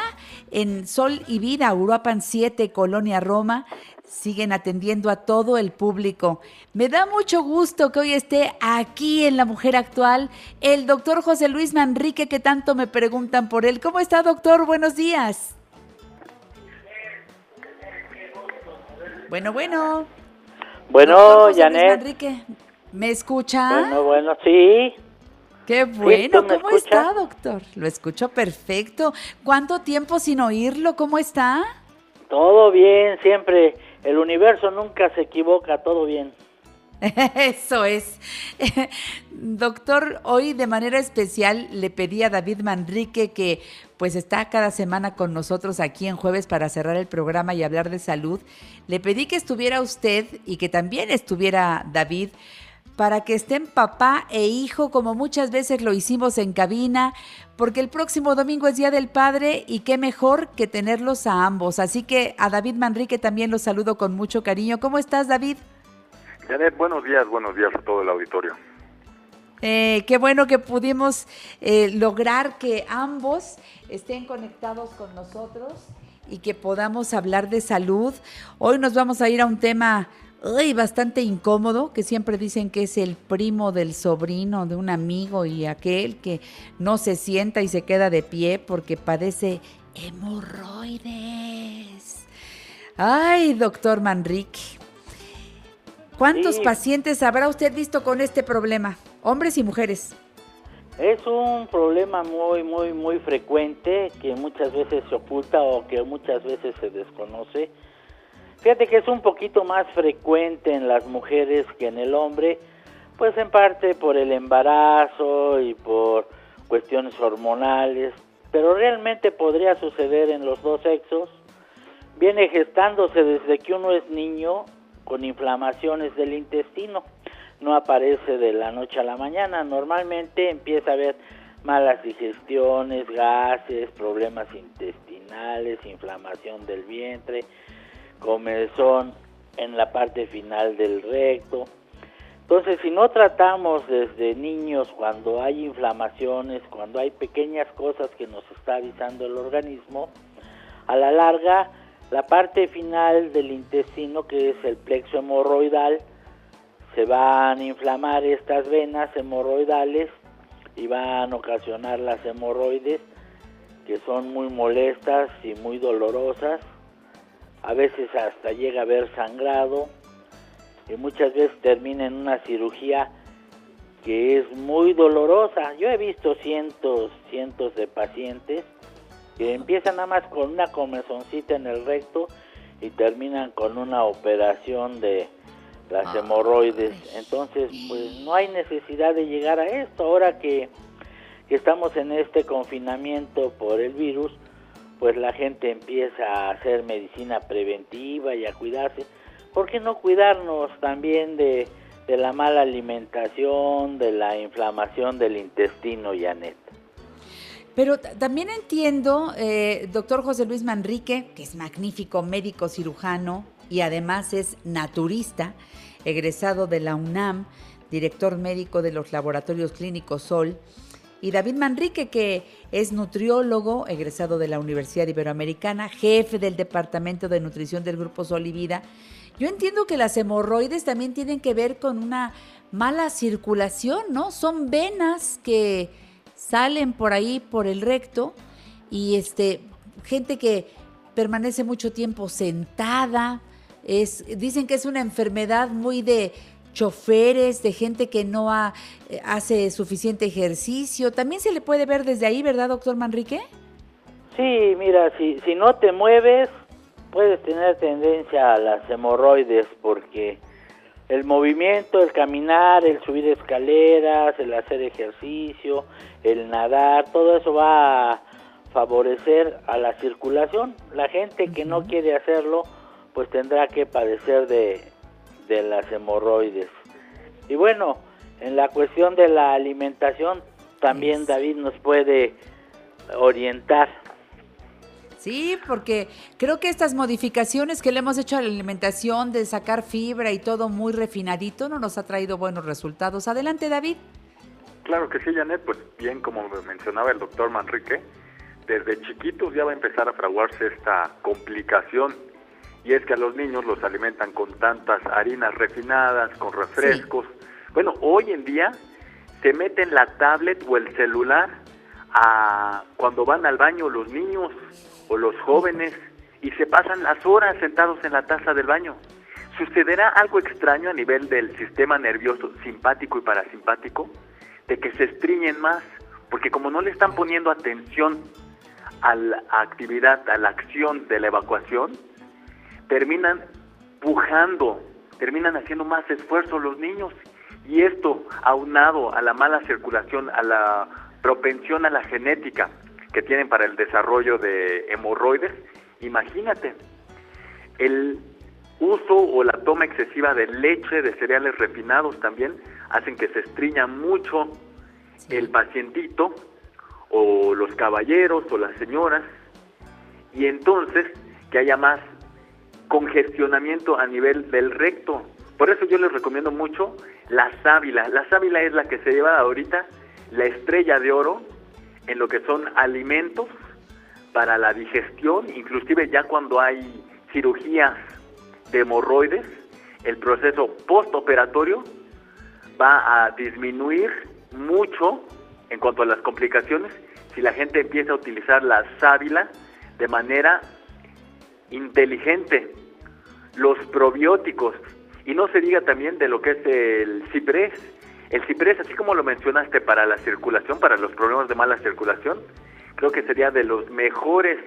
en Sol y Vida, Uruapan 7, Colonia Roma, siguen atendiendo a todo el público. Me da mucho gusto que hoy esté aquí en La Mujer Actual el doctor José Luis Manrique, que tanto me preguntan por él. ¿Cómo está, doctor? Buenos días. Bueno, bueno. Bueno, Janet. Enrique, ¿me escucha? Bueno, bueno, sí. Qué bueno, ¿cómo está, doctor? Lo escucho perfecto. ¿Cuánto tiempo sin oírlo? ¿Cómo está? Todo bien, siempre. El universo nunca se equivoca, todo bien. Eso es. Doctor, hoy de manera especial le pedí a David Manrique que pues está cada semana con nosotros aquí en jueves para cerrar el programa y hablar de salud. Le pedí que estuviera usted y que también estuviera David para que estén papá e hijo como muchas veces lo hicimos en cabina, porque el próximo domingo es Día del Padre y qué mejor que tenerlos a ambos. Así que a David Manrique también los saludo con mucho cariño. ¿Cómo estás, David? Janet, buenos días, buenos días a todo el auditorio. Eh, qué bueno que pudimos eh, lograr que ambos estén conectados con nosotros y que podamos hablar de salud. Hoy nos vamos a ir a un tema bastante incómodo, que siempre dicen que es el primo del sobrino de un amigo y aquel que no se sienta y se queda de pie porque padece hemorroides. Ay, doctor Manrique, ¿cuántos Sí. pacientes habrá usted visto con este problema? Hombres y mujeres. Es un problema muy, muy, muy frecuente que muchas veces se oculta o que muchas veces se desconoce. Fíjate que es un poquito más frecuente en las mujeres que en el hombre, pues en parte por el embarazo y por cuestiones hormonales, pero realmente podría suceder en los dos sexos. Viene gestándose desde que uno es niño con inflamaciones del intestino no aparece de la noche a la mañana. Normalmente empieza a haber malas digestiones, gases, problemas intestinales, inflamación del vientre, comezón en la parte final del recto. Entonces, si no tratamos desde niños cuando hay inflamaciones, cuando hay pequeñas cosas que nos está avisando el organismo, a la larga, la parte final del intestino, que es el plexo hemorroidal, se van a inflamar estas venas hemorroidales y van a ocasionar las hemorroides que son muy molestas y muy dolorosas. A veces hasta llega a haber sangrado y muchas veces termina en una cirugía que es muy dolorosa. Yo he visto cientos, cientos de pacientes que empiezan nada más con una comezoncita en el recto y terminan con una operación de las hemorroides. Entonces, pues no hay necesidad de llegar a esto. Ahora que, que estamos en este confinamiento por el virus, pues la gente empieza a hacer medicina preventiva y a cuidarse. ¿Por qué no cuidarnos también de, de la mala alimentación, de la inflamación del intestino, Janet? Pero también entiendo, eh, doctor José Luis Manrique, que es magnífico médico cirujano y además es naturista, egresado de la UNAM, director médico de los laboratorios clínicos Sol, y David Manrique, que es nutriólogo, egresado de la Universidad Iberoamericana, jefe del Departamento de Nutrición del Grupo Solivida. Yo entiendo que las hemorroides también tienen que ver con una mala circulación, ¿no? Son venas que salen por ahí por el recto y este gente que permanece mucho tiempo sentada, es dicen que es una enfermedad muy de choferes, de gente que no ha- eh, hace suficiente ejercicio. También se le puede ver desde ahí, ¿verdad, doctor Manrique? Sí, mira, si, si no te mueves, puedes tener tendencia a las hemorroides porque el movimiento, el caminar, el subir escaleras, el hacer ejercicio, el nadar, todo eso va a favorecer a la circulación. La gente que no quiere hacerlo, pues tendrá que padecer de, de las hemorroides. Y bueno, en la cuestión de la alimentación, también David nos puede orientar. Sí, porque creo que estas modificaciones que le hemos hecho a la alimentación de sacar fibra y todo muy refinadito no nos ha traído buenos resultados. Adelante, David. Claro que sí, Janet, pues bien como mencionaba el doctor Manrique, desde chiquitos ya va a empezar a fraguarse esta complicación y es que a los niños los alimentan con tantas harinas refinadas, con refrescos. Bueno, hoy en día se meten la tablet o el celular a cuando van al baño los niños o los jóvenes y se pasan las horas sentados en la taza del baño. ¿Sucederá algo extraño a nivel del sistema nervioso simpático y parasimpático? De que se estriñen más, porque como no le están poniendo atención a la actividad, a la acción de la evacuación, terminan pujando, terminan haciendo más esfuerzo los niños. Y esto, aunado a la mala circulación, a la propensión a la genética que tienen para el desarrollo de hemorroides, imagínate, el uso o la toma excesiva de leche, de cereales refinados también, hacen que se estriña mucho el pacientito o los caballeros o las señoras y entonces que haya más congestionamiento a nivel del recto. Por eso yo les recomiendo mucho la sábila. La sábila es la que se lleva ahorita la estrella de oro en lo que son alimentos para la digestión, inclusive ya cuando hay cirugías de hemorroides, el proceso postoperatorio va a disminuir mucho en cuanto a las complicaciones si la gente empieza a utilizar la sábila de manera inteligente. Los probióticos, y no se diga también de lo que es el ciprés. El ciprés, así como lo mencionaste para la circulación, para los problemas de mala circulación, creo que sería de los mejores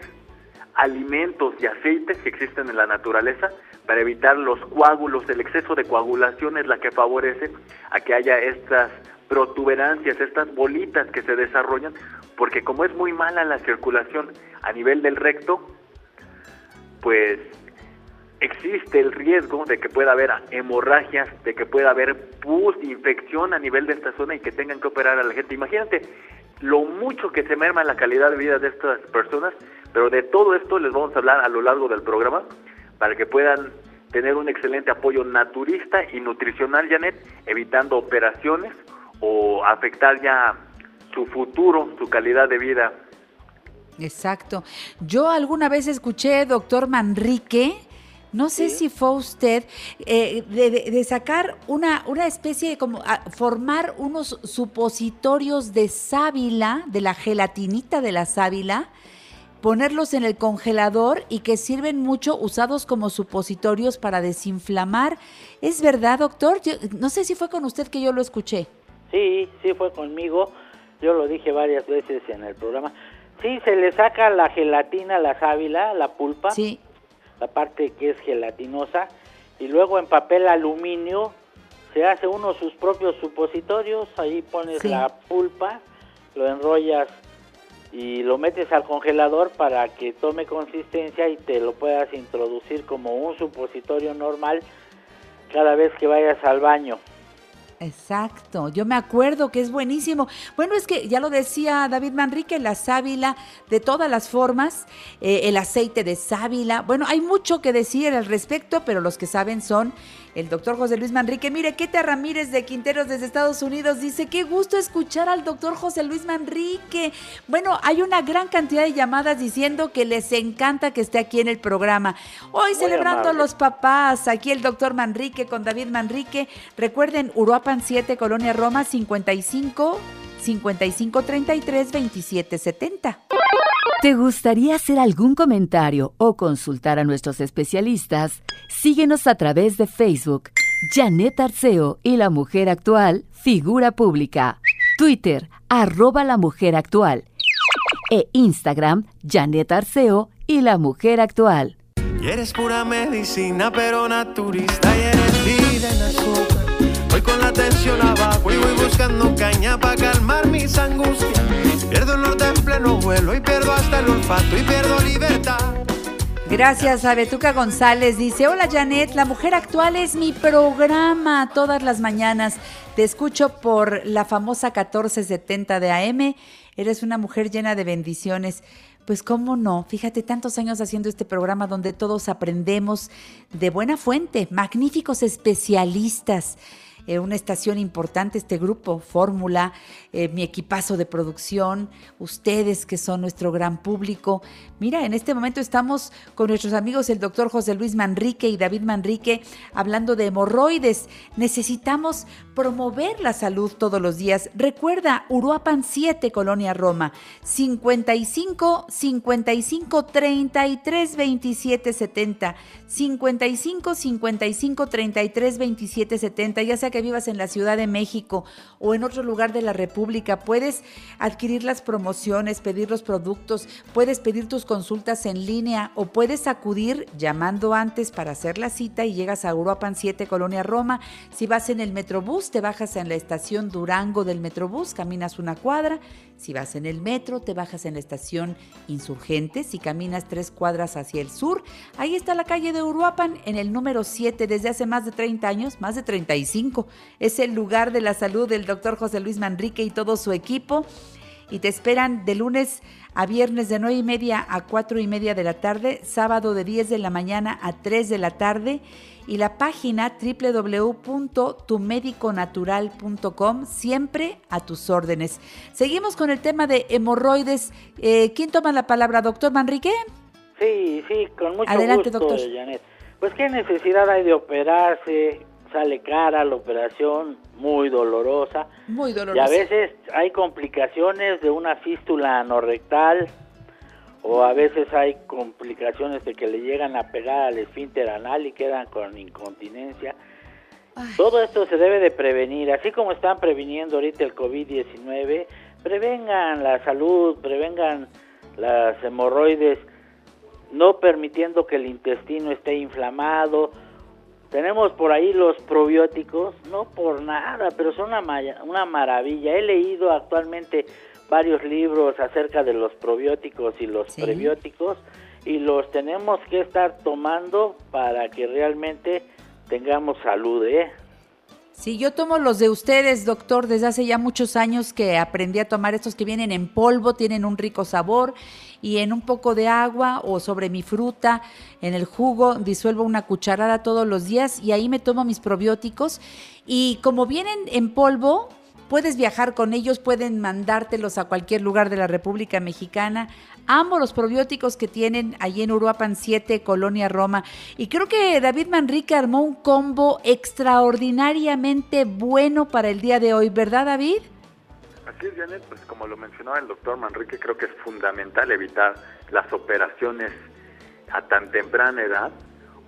alimentos y aceites que existen en la naturaleza para evitar los coágulos. El exceso de coagulación es la que favorece a que haya estas protuberancias, estas bolitas que se desarrollan, porque como es muy mala la circulación a nivel del recto, pues existe el riesgo de que pueda haber hemorragias, de que pueda haber pus, infección a nivel de esta zona y que tengan que operar a la gente. Imagínate lo mucho que se merma la calidad de vida de estas personas, pero de todo esto les vamos a hablar a lo largo del programa para que puedan tener un excelente apoyo naturista y nutricional, Janet, evitando operaciones o afectar ya su futuro, su calidad de vida. Exacto. Yo alguna vez escuché, doctor Manrique, no sé si fue usted, eh, de, de- de sacar una, una especie de como ah, formar unos supositorios de sábila, de la gelatinita de la sábila, ponerlos en el congelador y que sirven mucho usados como supositorios para desinflamar. ¿Es verdad, doctor? Yo- no sé si fue con usted que yo lo escuché. Sí, sí fue conmigo. Yo lo dije varias veces en el programa. Sí, se le saca la gelatina, la sábila, la pulpa. Sí. La parte que es gelatinosa. Y luego en papel aluminio se hace uno sus propios supositorios. Ahí pones Sí. la pulpa, lo enrollas y lo metes al congelador para que tome consistencia y te lo puedas introducir como un supositorio normal cada vez que vayas al baño. Exacto, yo me acuerdo que es buenísimo. Bueno, es que ya lo decía David Manrique, la sábila de todas las formas, eh, el aceite de sábila. Bueno, hay mucho que decir al respecto, pero los que saben son el doctor José Luis Manrique. Mire, Keta Ramírez de Quinteros desde Estados Unidos dice, qué gusto escuchar al doctor José Luis Manrique. Bueno, hay una gran cantidad de llamadas diciendo que les encanta que esté aquí en el programa. Hoy celebrando a los papás, aquí el doctor Manrique con David Manrique. Recuerden, Uruapan 7, Colonia Roma 55 55 33 27 70. ¿Te gustaría hacer algún comentario o consultar a nuestros especialistas? Síguenos a través de Facebook, Janet Arceo y la Mujer Actual, figura pública. Twitter, arroba la Mujer Actual. E Instagram, Janet Arceo y la Mujer Actual. Y eres pura medicina, pero naturista y eres vida en azúcar. Voy con la tensión abajo y voy buscando caña para calmar mis angustias. Pierdo el norte en pleno vuelo y pierdo hasta el olfato y pierdo libertad. Gracias a Betuca González. Dice, hola Janet, la mujer actual es mi programa todas las mañanas. Te escucho por la famosa 1470 de AM. Eres una mujer llena de bendiciones. Pues cómo no, fíjate, tantos años haciendo este programa donde todos aprendemos de buena fuente, magníficos especialistas. Una estación importante, este grupo, Fórmula, eh, mi equipazo de producción, ustedes que son nuestro gran público. Mira, en este momento estamos con nuestros amigos el doctor José Luis Manrique y David Manrique hablando de hemorroides. Necesitamos promover la salud todos los días. Recuerda, Uruapan 7, Colonia Roma, 55 55 33 27 70. 55 55 33 27 70, ya sea que vivas en la Ciudad de México o en otro lugar de la República, puedes adquirir las promociones, pedir los productos, puedes pedir tus consultas en línea o puedes acudir llamando antes para hacer la cita y llegas a Uruapan 7, Colonia Roma. Si vas en el Metrobús, te bajas en la estación Durango del Metrobús, caminas una cuadra. Si vas en el metro, te bajas en la estación Insurgentes y caminas tres cuadras hacia el sur. Ahí está la calle de Uruapan, en el número 7, desde hace más de 30 años, más de 35. Es el lugar de la salud del doctor José Luis Manrique y todo su equipo. Y te esperan de lunes a viernes de 9 y media a 4 y media de la tarde, sábado de 10 de la mañana a 3 de la tarde y la página www.tumediconatural.com, siempre a tus órdenes. Seguimos con el tema de hemorroides. Eh, ¿Quién toma la palabra, doctor Manrique? Sí, sí, con mucho Adelante, gusto, doctor. Janet. Pues qué necesidad hay de operarse, sale cara la operación, muy dolorosa. Muy Y doloroso. a veces hay complicaciones de una fístula anorrectal o a veces hay complicaciones de que le llegan a pegar al esfínter anal y quedan con incontinencia. Todo esto se debe de prevenir, así como están previniendo ahorita el COVID-19, prevengan la salud, prevengan las hemorroides, no permitiendo que el intestino esté inflamado. Tenemos por ahí los probióticos, no por nada, pero son una, maya- una maravilla. He leído actualmente varios libros acerca de los probióticos y los prebióticos y los tenemos que estar tomando para que realmente tengamos salud, ¿eh? Sí, yo tomo los de ustedes, doctor, desde hace ya muchos años que aprendí a tomar estos que vienen en polvo, tienen un rico sabor y en un poco de agua o sobre mi fruta, en el jugo, disuelvo una cucharada todos los días y ahí me tomo mis probióticos. Y como vienen en polvo, puedes viajar con ellos, pueden mandártelos a cualquier lugar de la República Mexicana. Amo los probióticos que tienen allí en Uruapan 7, Colonia Roma. Y creo que David Manrique armó un combo extraordinariamente bueno para el día de hoy, ¿verdad David? Así es, Janet, pues como lo mencionaba el doctor Manrique, creo que es fundamental evitar las operaciones a tan temprana edad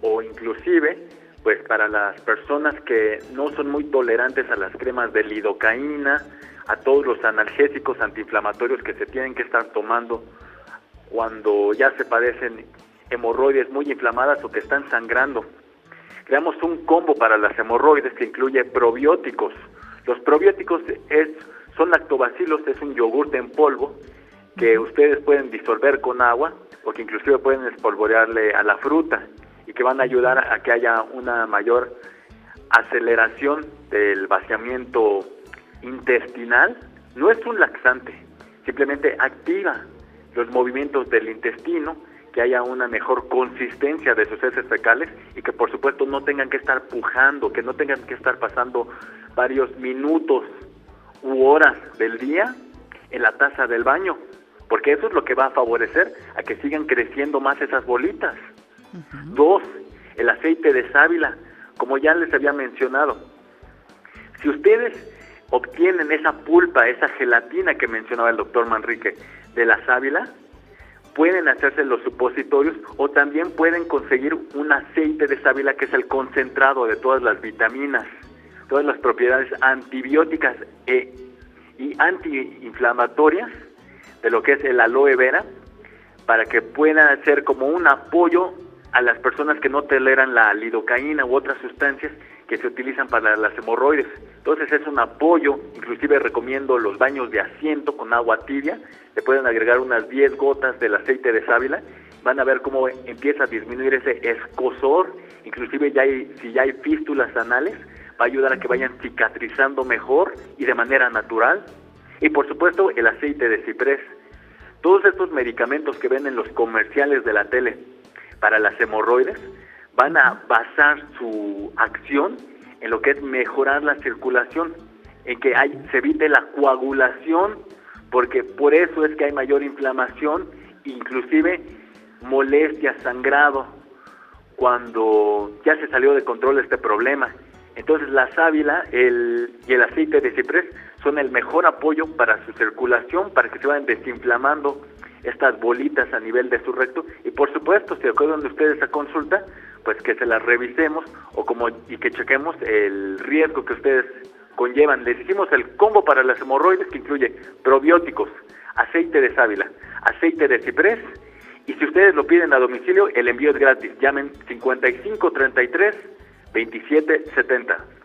o inclusive pues para las personas que no son muy tolerantes a las cremas de lidocaína, a todos los analgésicos antiinflamatorios que se tienen que estar tomando cuando ya se padecen hemorroides muy inflamadas o que están sangrando. Creamos un combo para las hemorroides que incluye probióticos. Los probióticos es, son lactobacilos, es un yogurte en polvo que ustedes pueden disolver con agua o que inclusive pueden espolvorearle a la fruta y que van a ayudar a que haya una mayor aceleración del vaciamiento intestinal, no es un laxante, simplemente activa los movimientos del intestino, que haya una mejor consistencia de sus heces fecales y que por supuesto no tengan que estar pujando, que no tengan que estar pasando varios minutos u horas del día en la taza del baño, porque eso es lo que va a favorecer a que sigan creciendo más esas bolitas. Dos, el aceite de sábila, como ya les había mencionado. Si ustedes obtienen esa pulpa, esa gelatina que mencionaba el doctor Manrique de la sábila, pueden hacerse los supositorios o también pueden conseguir un aceite de sábila que es el concentrado de todas las vitaminas, todas las propiedades antibióticas e, y antiinflamatorias de lo que es el aloe vera para que puedan ser como un apoyo a las personas que no toleran la lidocaína u otras sustancias que se utilizan para las hemorroides. Entonces es un apoyo, inclusive recomiendo los baños de asiento con agua tibia, le pueden agregar unas 10 gotas del aceite de sábila, van a ver cómo empieza a disminuir ese escosor, inclusive ya si ya hay fístulas anales, va a ayudar a que vayan cicatrizando mejor y de manera natural. Y por supuesto el aceite de ciprés. Todos estos medicamentos que ven en los comerciales de la tele para las hemorroides van a basar su acción en lo que es mejorar la circulación, en que hay, se evite la coagulación, porque por eso es que hay mayor inflamación, inclusive molestia, sangrado, cuando ya se salió de control este problema. Entonces la sábila el, y el aceite de ciprés son el mejor apoyo para su circulación, para que se vayan desinflamando estas bolitas a nivel de su recto. Y por supuesto si acuerdan de ustedes a consulta pues que se las revisemos o como y que chequemos el riesgo que ustedes conllevan. Les hicimos el combo para las hemorroides que incluye probióticos aceite de sábila aceite de ciprés y si ustedes lo piden a domicilio el envío es gratis. Llamen 5533 2770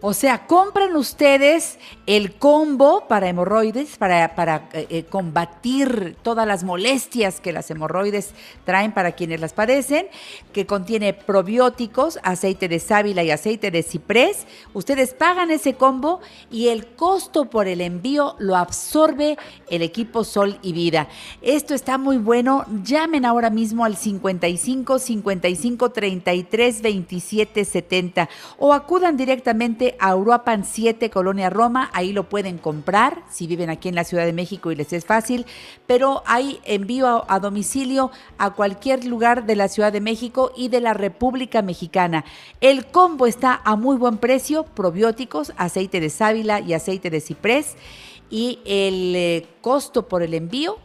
o sea, compren ustedes el combo para hemorroides, para, para eh, eh, combatir todas las molestias que las hemorroides traen para quienes las padecen, que contiene probióticos, aceite de sábila y aceite de ciprés. Ustedes pagan ese combo y el costo por el envío lo absorbe el equipo Sol y Vida. Esto está muy bueno. Llamen ahora mismo al 55 55 33 27 70 o acudan directamente a Uruapan 7, Colonia Roma. Ahí lo pueden comprar si viven aquí en la Ciudad de México y les es fácil. Pero hay envío a, domicilio a cualquier lugar de la Ciudad de México y de la República Mexicana. El combo está a muy buen precio: probióticos, aceite de sábila y aceite de ciprés. Y el eh, costo por el envío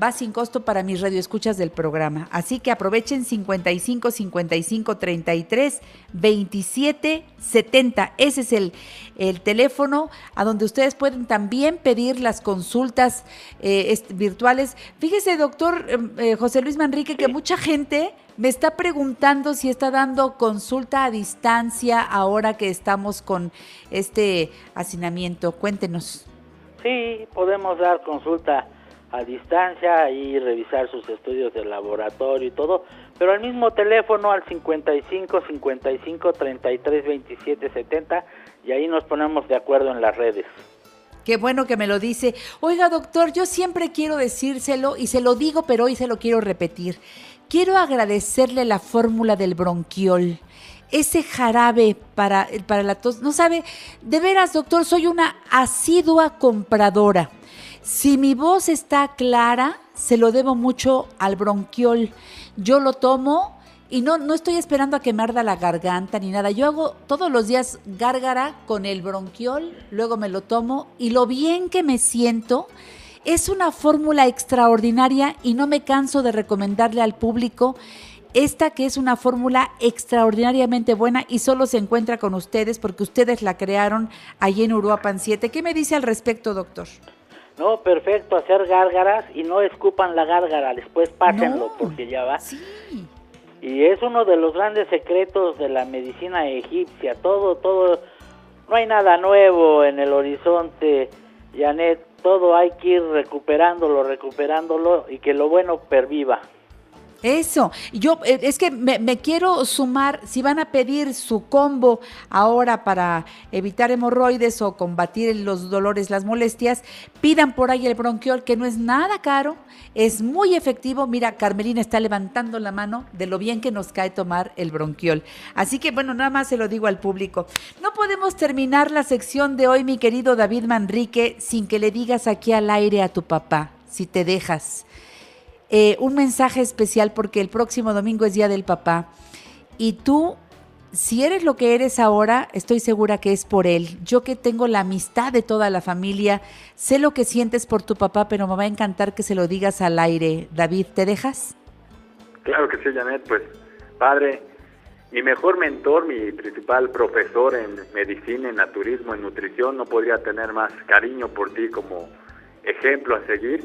va sin costo para mis radioescuchas del programa. Así que aprovechen 55 55 33 27 70. Ese es el, el teléfono a donde ustedes pueden también pedir las consultas eh, virtuales. Fíjese, doctor em, eh, José Luis Manrique, que mucha gente me está preguntando si está dando consulta a distancia ahora que estamos con este hacinamiento. Cuéntenos. Sí, podemos dar consulta a distancia y revisar sus estudios de laboratorio y todo, pero al mismo teléfono al 55 55 33 27 70 y ahí nos ponemos de acuerdo en las redes. Qué bueno que me lo dice. Oiga, doctor, yo siempre quiero decírselo y se lo digo, pero hoy se lo quiero repetir. Quiero agradecerle la fórmula del bronquiol ese jarabe para, para la tos. No sabe, de veras, doctor, soy una asidua compradora. Si mi voz está clara, se lo debo mucho al bronquiol. Yo lo tomo y no, no estoy esperando a que me arda la garganta ni nada. Yo hago todos los días gárgara con el bronquiol, luego me lo tomo y lo bien que me siento. Es una fórmula extraordinaria y no me canso de recomendarle al público esta que es una fórmula extraordinariamente buena y solo se encuentra con ustedes porque ustedes la crearon allí en Uruapan 7. ¿Qué me dice al respecto, doctor? No, perfecto, hacer gárgaras y no escupan la gárgara, después pásenlo porque ya va. Y es uno de los grandes secretos de la medicina egipcia. Todo, todo, no hay nada nuevo en el horizonte, Janet. Todo hay que ir recuperándolo, recuperándolo y que lo bueno perviva. Eso, yo eh, es que me, me quiero sumar, si van a pedir su combo ahora para evitar hemorroides o combatir los dolores, las molestias, pidan por ahí el bronquiol, que no es nada caro, es muy efectivo. Mira, Carmelina está levantando la mano de lo bien que nos cae tomar el bronquiol. Así que bueno, nada más se lo digo al público. No podemos terminar la sección de hoy, mi querido David Manrique, sin que le digas aquí al aire a tu papá, si te dejas. Eh, un mensaje especial porque el próximo domingo es Día del Papá y tú, si eres lo que eres ahora, estoy segura que es por él. Yo que tengo la amistad de toda la familia, sé lo que sientes por tu papá, pero me va a encantar que se lo digas al aire. David, ¿te dejas? Claro que sí, Janet, pues padre, mi mejor mentor, mi principal profesor en medicina, en naturismo, en nutrición, no podría tener más cariño por ti como ejemplo a seguir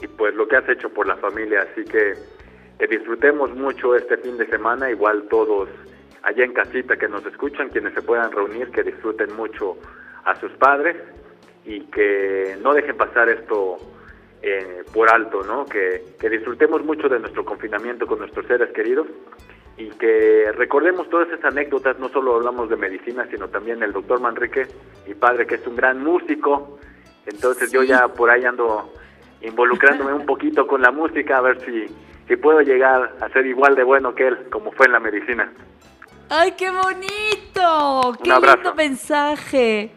y pues lo que has hecho por la familia. Así que que disfrutemos mucho este fin de semana, igual todos allá en casita que nos escuchan, quienes se puedan reunir, que disfruten mucho a sus padres y que no dejen pasar esto eh, por alto, ¿no? Que, que disfrutemos mucho de nuestro confinamiento con nuestros seres queridos y que recordemos todas esas anécdotas, no solo hablamos de medicina, sino también el doctor Manrique, mi padre que es un gran músico, entonces yo ya por ahí ando involucrándome un poquito con la música a ver si, si puedo llegar a ser igual de bueno que él como fue en la medicina. ¡Ay, qué bonito! ¡Qué lindo mensaje!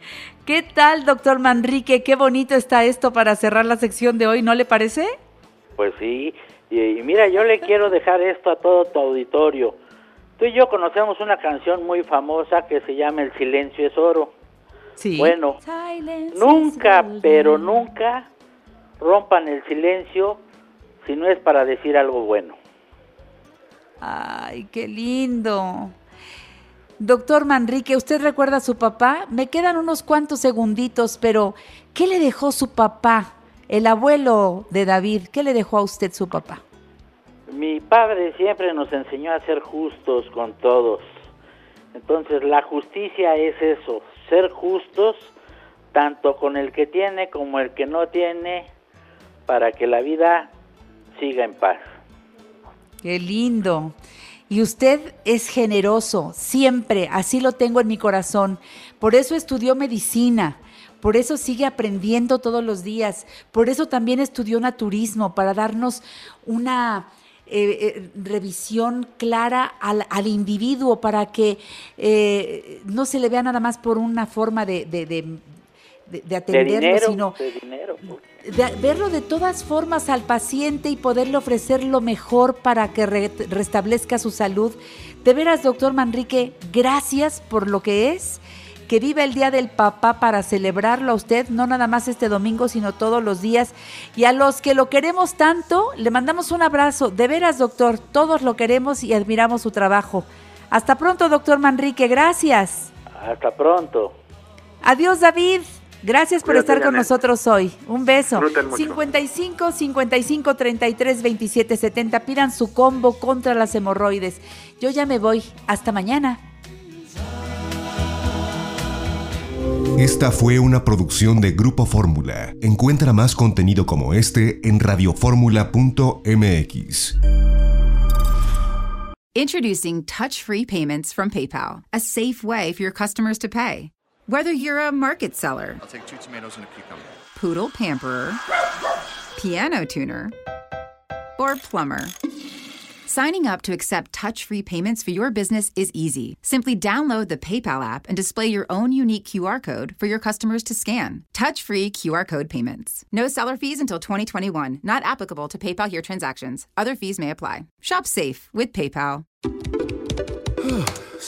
¿Qué tal, doctor Manrique? Qué bonito está esto para cerrar la sección de hoy, ¿no le parece? Pues sí, y, y mira, yo le quiero dejar esto a todo tu auditorio. Tú y yo conocemos una canción muy famosa que se llama El silencio es oro. Sí. Bueno, nunca, pero nunca rompan el silencio si no es para decir algo bueno. Ay, qué lindo. Doctor Manrique, ¿usted recuerda a su papá? Me quedan unos cuantos segunditos, pero ¿qué le dejó su papá? El abuelo de David, ¿qué le dejó a usted su papá? Mi padre siempre nos enseñó a ser justos con todos. Entonces la justicia es eso, ser justos tanto con el que tiene como el que no tiene para que la vida siga en paz. Qué lindo. Y usted es generoso, siempre, así lo tengo en mi corazón. Por eso estudió medicina, por eso sigue aprendiendo todos los días, por eso también estudió naturismo, para darnos una eh, eh, revisión clara al, al individuo, para que eh, no se le vea nada más por una forma de, de- de De atenderlo, dinero, sino de dinero. de- verlo de todas formas al paciente y poderle ofrecer lo mejor para que re- restablezca su salud. De veras, doctor Manrique, gracias por lo que es. Que viva el Día del Papá para celebrarlo a usted, no nada más este domingo, sino todos los días. Y a los que lo queremos tanto, le mandamos un abrazo. De veras, doctor, todos lo queremos y admiramos su trabajo. Hasta pronto, doctor Manrique, gracias. Hasta pronto. Adiós, David. Gracias por Cuídate, estar con Janet. nosotros hoy. Un beso. Disfruten mucho. 55 55 33 27 70. Pidan su combo contra las hemorroides. Yo ya me voy. Hasta mañana. Esta fue una producción de Grupo Fórmula. Encuentra más contenido como este en radioformula.mx. Introducing touch free payments from PayPal, a safe way for your customers to pay. Whether you're a market seller, I'll take two tomatoes and a cucumber. poodle pamperer, piano tuner, or plumber. Signing up to accept touch free payments for your business is easy. Simply download the PayPal app and display your own unique QR code for your customers to scan. Touch free QR code payments. No seller fees until 2021, not applicable to PayPal here transactions. Other fees may apply. Shop safe with PayPal.